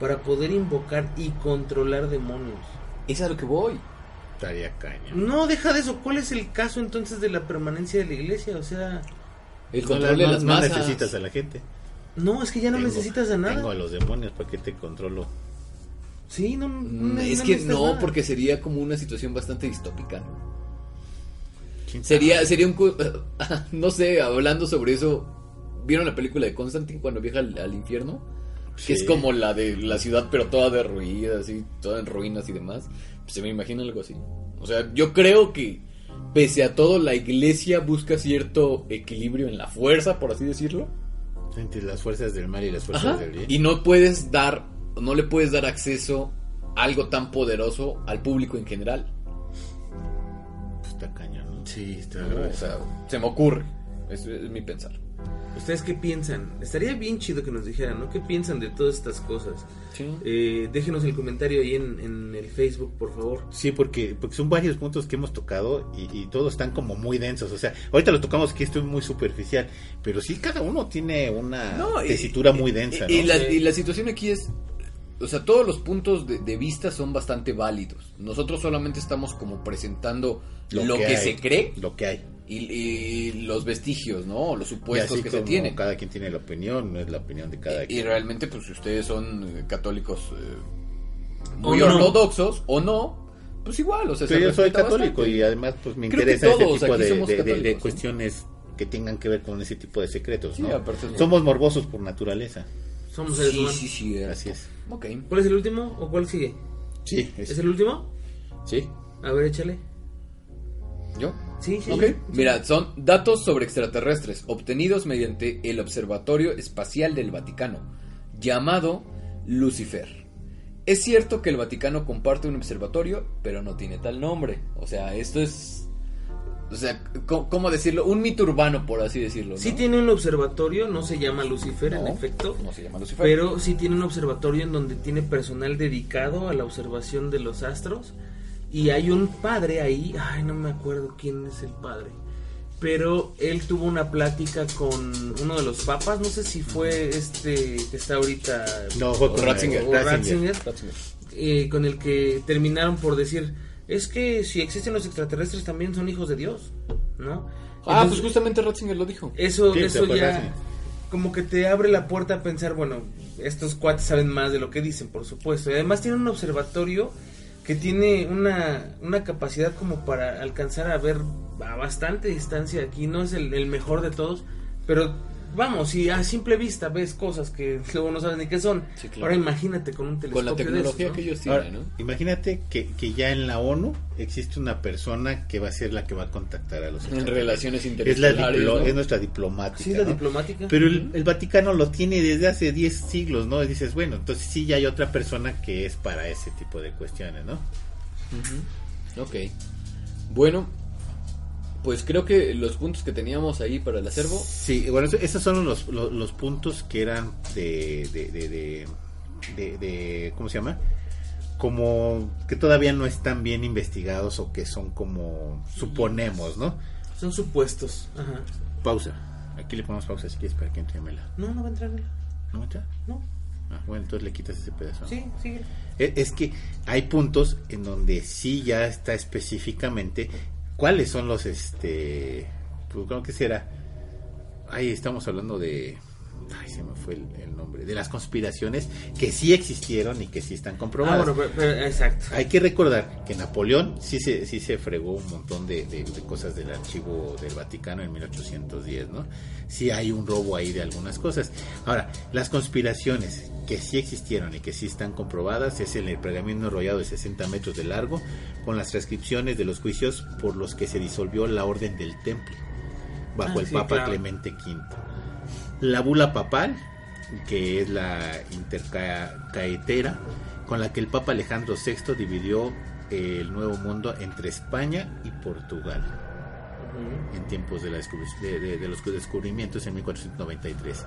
para poder invocar y controlar demonios. Es a lo que voy. Estaría caña. No, deja de eso. ¿Cuál es el caso entonces de la permanencia de la iglesia? O sea, El No, control de no- las no masas. necesitas a la gente. no, es que ya no Tengo- necesitas a nada. Tengo a los demonios para que te controlo. Sí, no, no, Mm, no es que no, nada. porque sería como una situación bastante distópica. ¿Quién Sería, sería un... No sé, hablando sobre eso, ¿vieron la película de Constantine cuando viaja al, al infierno? Que es como la de la ciudad, pero toda derruida, así, toda en ruinas y demás. Se me imagina algo así. O sea, yo creo que, pese a todo, la iglesia busca cierto equilibrio en la fuerza, por así decirlo. Entre las fuerzas del mal y las fuerzas Ajá. del bien. Y no puedes dar, no le puedes dar acceso a algo tan poderoso al público en general. Pues está caña, ¿no? Sí, está ¿no? O sea, se me ocurre. Eso es mi pensar. ¿Ustedes qué piensan? Estaría bien chido que nos dijeran, ¿no? ¿Qué piensan de todas estas cosas? Eh, déjenos el comentario ahí en, en el Facebook, por favor. Sí, porque, porque son varios puntos que hemos tocado y, y todos están como muy densos. O sea, ahorita lo tocamos que esto es muy superficial, pero sí cada uno tiene una No, y- tesitura muy densa, Y, y ¿no? la, Sí. y la situación aquí es, o sea, todos los puntos de, de vista son bastante válidos. Nosotros solamente estamos como presentando lo, que, hay, se cree Lo que hay. Y, y los vestigios, ¿no? Los Y supuestos así que se tienen. Cada quien tiene la opinión, no es la opinión de cada Y, y quien. realmente, pues, si ustedes son eh, católicos eh, O muy no. ortodoxos o no, pues igual, o sea, Pero se yo soy católico bastante. y además pues me Creo interesa ese tipo aquí de, somos de- de- de católicos, ¿no? cuestiones que tengan que ver con ese tipo de secretos, Sí, ¿no? Somos morbosos por naturaleza. Somos seres Sí, humanos. sí, sí. eh. Así es. ¿Cuál es el último o cuál sigue? Sí, ¿Es el último? sí. A ver, échale. ¿Yo? Sí, sí. Ok, sí. mira, son datos sobre extraterrestres obtenidos mediante el Observatorio Espacial del Vaticano, llamado Lucifer. Es cierto que el Vaticano comparte un observatorio, pero no tiene tal nombre. O sea, esto es... O sea, ¿cómo, decirlo? Un mito urbano, por así decirlo. ¿no? Sí tiene un observatorio, no se llama Lucifer en efecto, No se llama Lucifer. pero sí tiene un observatorio en donde tiene personal dedicado a la observación de los astros y hay un padre ahí, ay no me acuerdo quién es el padre, pero él tuvo una plática con uno de los papas, no sé si fue este que está ahorita No, fue con Ratzinger. o Ratzinger, Ratzinger. eh, con el que terminaron por decir es que si existen los extraterrestres también son hijos de Dios, ¿no? Ah, Entonces, pues justamente Ratzinger lo dijo. eso, Sí, eso ya Ratzinger. como que te abre la puerta a pensar, bueno, estos cuates saben más de lo que dicen, por supuesto. Y además tienen un observatorio que tiene una, una capacidad como para alcanzar a ver a bastante distancia aquí. No es el, el mejor de todos, pero vamos, si a simple vista ves cosas que luego no sabes ni qué son, Sí, claro. ahora imagínate con un Con telescopio la tecnología de esos, que ellos Ahora, tienen, ¿no? Imagínate que, que ya en la ONU existe una persona que va a ser la que va a contactar a los En relaciones es, diplo- ¿no? es nuestra diplomática. Sí, la ¿no? diplomática. Pero el, el Vaticano lo tiene desde hace 10 siglos, ¿no? Y dices, bueno, entonces sí ya hay otra persona que es para ese tipo de cuestiones, ¿no? Ok. Bueno, pues creo que los puntos que teníamos ahí para el acervo. Sí, bueno, eso- esos son los, los, los puntos que eran de, de, de, de, de- de- ¿cómo se llama? Como que todavía no están bien investigados o que son como suponemos, ¿no? Son supuestos. Ajá. Pausa. Aquí le ponemos pausa si quieres para que entre Mela. No, no va a entrar. Mela. ¿No entra? No. Ah, bueno, entonces le quitas ese pedazo. Sí, sigue. E- Es que hay puntos en donde sí ya está específicamente cuáles son los, este, pues creo que será. Ahí estamos hablando de, ay, se me fue el, el nombre, de las conspiraciones que sí existieron y que sí están Ah, comprobadas. bueno, pero- pero- exacto. Hay que recordar que Napoleón sí se, sí se fregó un montón de, de- de cosas del archivo del Vaticano en 1810, ¿no? Sí hay un robo ahí de algunas cosas. Ahora, las conspiraciones que sí existieron y que sí están comprobadas es el pergamino enrollado de 60 metros de largo con las transcripciones de los juicios por los que se disolvió la Orden del Temple bajo Ah, el sí, Papa claro. Clemente V. La bula papal, que es la intercaetera, con la que el Papa Alejandro VI dividió eh, el Nuevo Mundo entre España y Portugal en tiempos de, la descubri- de- de- de los descubrimientos en 1493.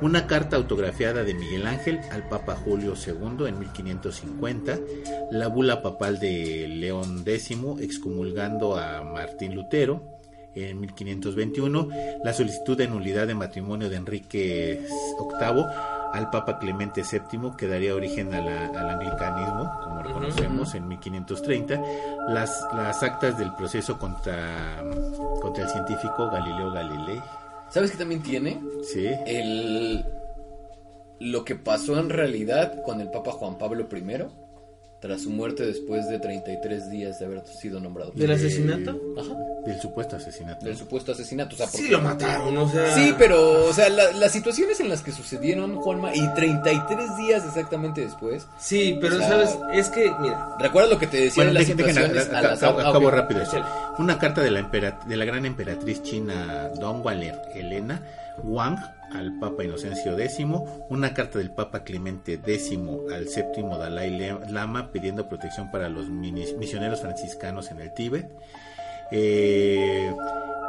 Una carta autografiada de Miguel Ángel al Papa Julio II en 1550, la bula papal de León X excomulgando a Martín Lutero en 1521, la solicitud de nulidad de matrimonio de Enrique VIII al Papa Clemente VII que daría origen a la- al anglicanismo, como lo conocemos, en 1530, las, las actas del proceso contra, contra el científico Galileo Galilei, ¿Sabes qué también tiene? ¿sí? El lo que pasó en realidad con el Papa Juan Pablo I tras su muerte después de 33 días de haber sido nombrado. ¿Del asesinato? Ajá, Del supuesto asesinato. del supuesto asesinato. O sea, Sí lo mataron, o sea. Sí, pero, o sea, la- las situaciones en las que sucedieron, Juanma, y 33 días exactamente después. Sí, pero O sea- sabes, es que, mira, ¿Recuerdas lo que te decía Bueno, en las dejen- dejen- situaciones? a- a a- las- acabo, ah, acabo ok. rápido. Échale. Una carta de la, de la gran emperatriz china Dongwale Elena Wang al Papa Inocencio X, una carta del Papa Clemente X al séptimo Dalai Lama pidiendo protección para los misioneros franciscanos en el Tíbet, eh,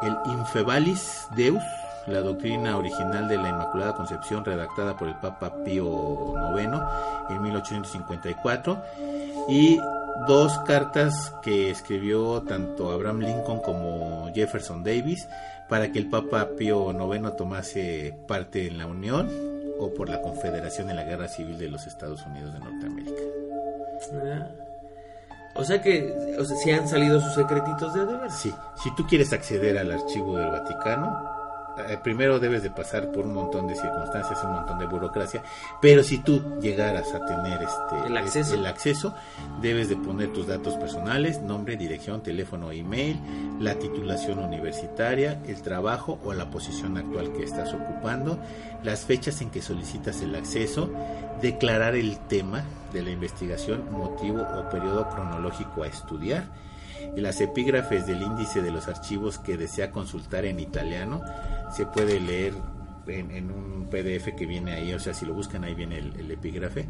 el Infebalis Deus, la doctrina original de la Inmaculada Concepción redactada por el Papa Pío IX en 1854 y dos cartas que escribió tanto Abraham Lincoln como Jefferson Davis para que el Papa Pío IX tomase parte en la Unión o por la Confederación en la Guerra Civil de los Estados Unidos de Norteamérica. ah, o sea que, o sea, sí han salido sus secretitos de deber. Sí, si tú quieres acceder al archivo del Vaticano, eh, primero debes de pasar por un montón de circunstancias, un montón de burocracia, pero si tú llegaras a tener este El acceso. el acceso, debes de poner tus datos personales, nombre, dirección, teléfono, email, la titulación universitaria, el trabajo o la posición actual que estás ocupando, las fechas en que solicitas el acceso, declarar el tema de la investigación, motivo o periodo cronológico a estudiar, y las epígrafes del índice de los archivos que desea consultar en italiano se puede leer en, en un PDF que viene ahí, o sea, si lo buscan ahí viene el, el epígrafe.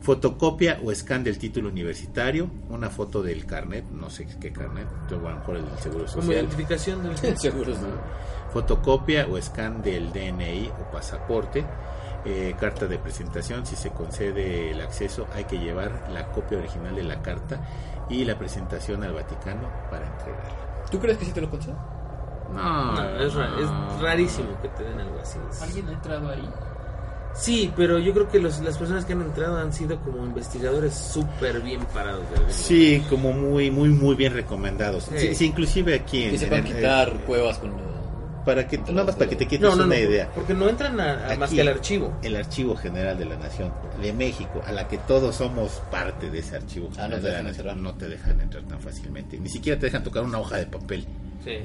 Fotocopia o scan del título universitario, una foto del carnet, no sé qué carnet, yo, a lo mejor el del Seguro Como Social. identificación del... Seguro, sí. Fotocopia o scan del DNI o pasaporte. Eh, carta de presentación, si se concede el acceso hay que llevar la copia original de la carta y la presentación al Vaticano para entregarla. ¿Tú crees que sí te lo concedo? No, No, es, ra- es rarísimo que te den algo así. ¿Alguien ha entrado ahí? Sí, pero yo creo que los- las personas que han entrado han sido como investigadores súper bien parados. de. Sí, como muy, muy, muy bien recomendados. Sí. Sí, sí, inclusive aquí en, Que sepan en- quitar eh, cuevas con lo- para que nada más para que te quites No, no, no, una idea. porque no entran a, a más que al archivo. El Archivo General de la Nación de México, a la que todos somos parte de ese Archivo Ah, no General te de la dejan Nación, entrar. no te dejan entrar tan fácilmente. Ni siquiera te dejan tocar una hoja de papel. Sí.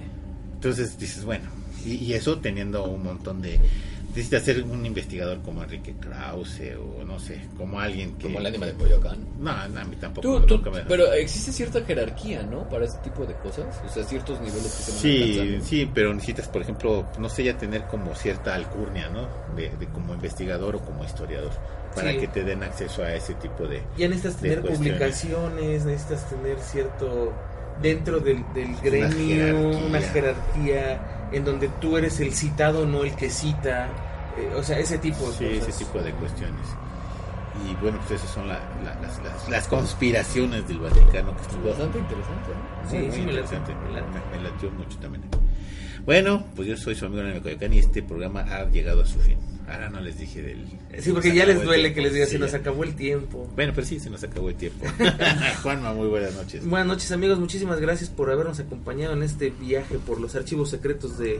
Entonces dices, bueno, y, y eso teniendo un montón de... Necesitas ser un investigador como Enrique Krause o no sé, como alguien que... Como el ánima de Coyoacán. No, no, a mí tampoco. Tú- tú- nunca me- pero existe cierta jerarquía, ¿no? Para este tipo de cosas. O sea, ciertos niveles que se Sí, sí, pero necesitas, por ejemplo, no sé, ya tener como cierta alcurnia, ¿no? De, de como investigador o como historiador, para Sí. que te den acceso a ese tipo de... Ya necesitas tener publicaciones, necesitas tener cierto dentro del, del Una gremio, jerarquía. una jerarquía en donde tú eres el citado, no el que cita, eh, o sea, ese tipo de Sí, cosas. ese tipo de cuestiones. Y bueno, pues esas son la- la- las, las- las conspiraciones del Vaticano que estuvo Bastante interesante, ¿no? Sí, muy sí, me late, interesante. me late. Me, me latió mucho también. Bueno, pues yo soy su amigo Nene Coyoacán y este programa ha llegado a su fin. Ahora no les dije del... Sí, porque ya les el duele tiempo. que les diga, Sí, se nos acabó el tiempo. Bueno, pero sí, se nos acabó el tiempo. Juanma, muy buenas noches. Buenas noches amigos, muchísimas gracias por habernos acompañado en este viaje por los archivos secretos de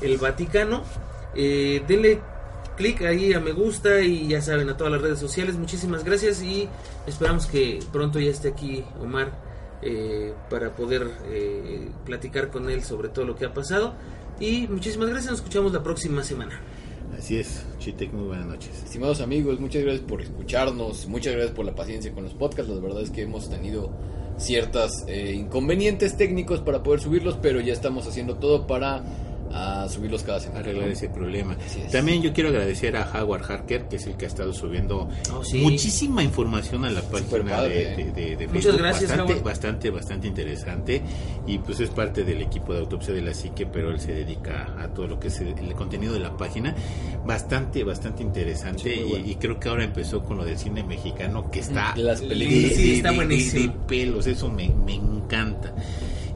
el Vaticano. Eh, denle clic ahí a me gusta y ya saben a todas las redes sociales. Muchísimas gracias y esperamos que pronto ya esté aquí Omar eh, para poder eh, platicar con él sobre todo lo que ha pasado. Y muchísimas gracias, nos escuchamos la próxima semana. Así es, Chitec, muy buenas noches. Estimados amigos, muchas gracias por escucharnos, muchas gracias por la paciencia con los podcasts. La verdad es que hemos tenido ciertas eh, inconvenientes técnicos para poder subirlos, pero ya estamos haciendo todo para ah, subirlos cada semana. arreglar ese problema. Es. También yo quiero agradecer a Howard Harker, que es el que ha estado subiendo Oh, sí. muchísima información a la página de, de- de- de Muchas Facebook. gracias, bastante, Howard. bastante, bastante interesante. Y pues es parte del equipo de autopsia de la psique, pero él se dedica a todo lo que es el, el contenido de la página. Bastante, bastante interesante. Sí, y- creo que ahora empezó con lo del cine mexicano, que está De las películas. Sí, está buenísimo. de pelos, eso me, me encanta.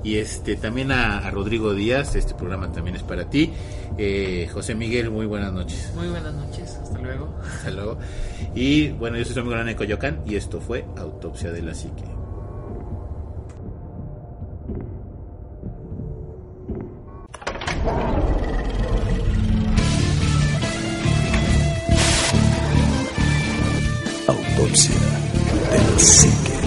Y este también a, a Rodrigo Díaz, este programa también es para ti. Eh, José Miguel, muy buenas noches. Muy buenas noches, hasta luego. Hasta luego. Y bueno, yo soy su amigo Nane Coyoacán y esto fue Autopsia de la Psique. Autopsia de la psique.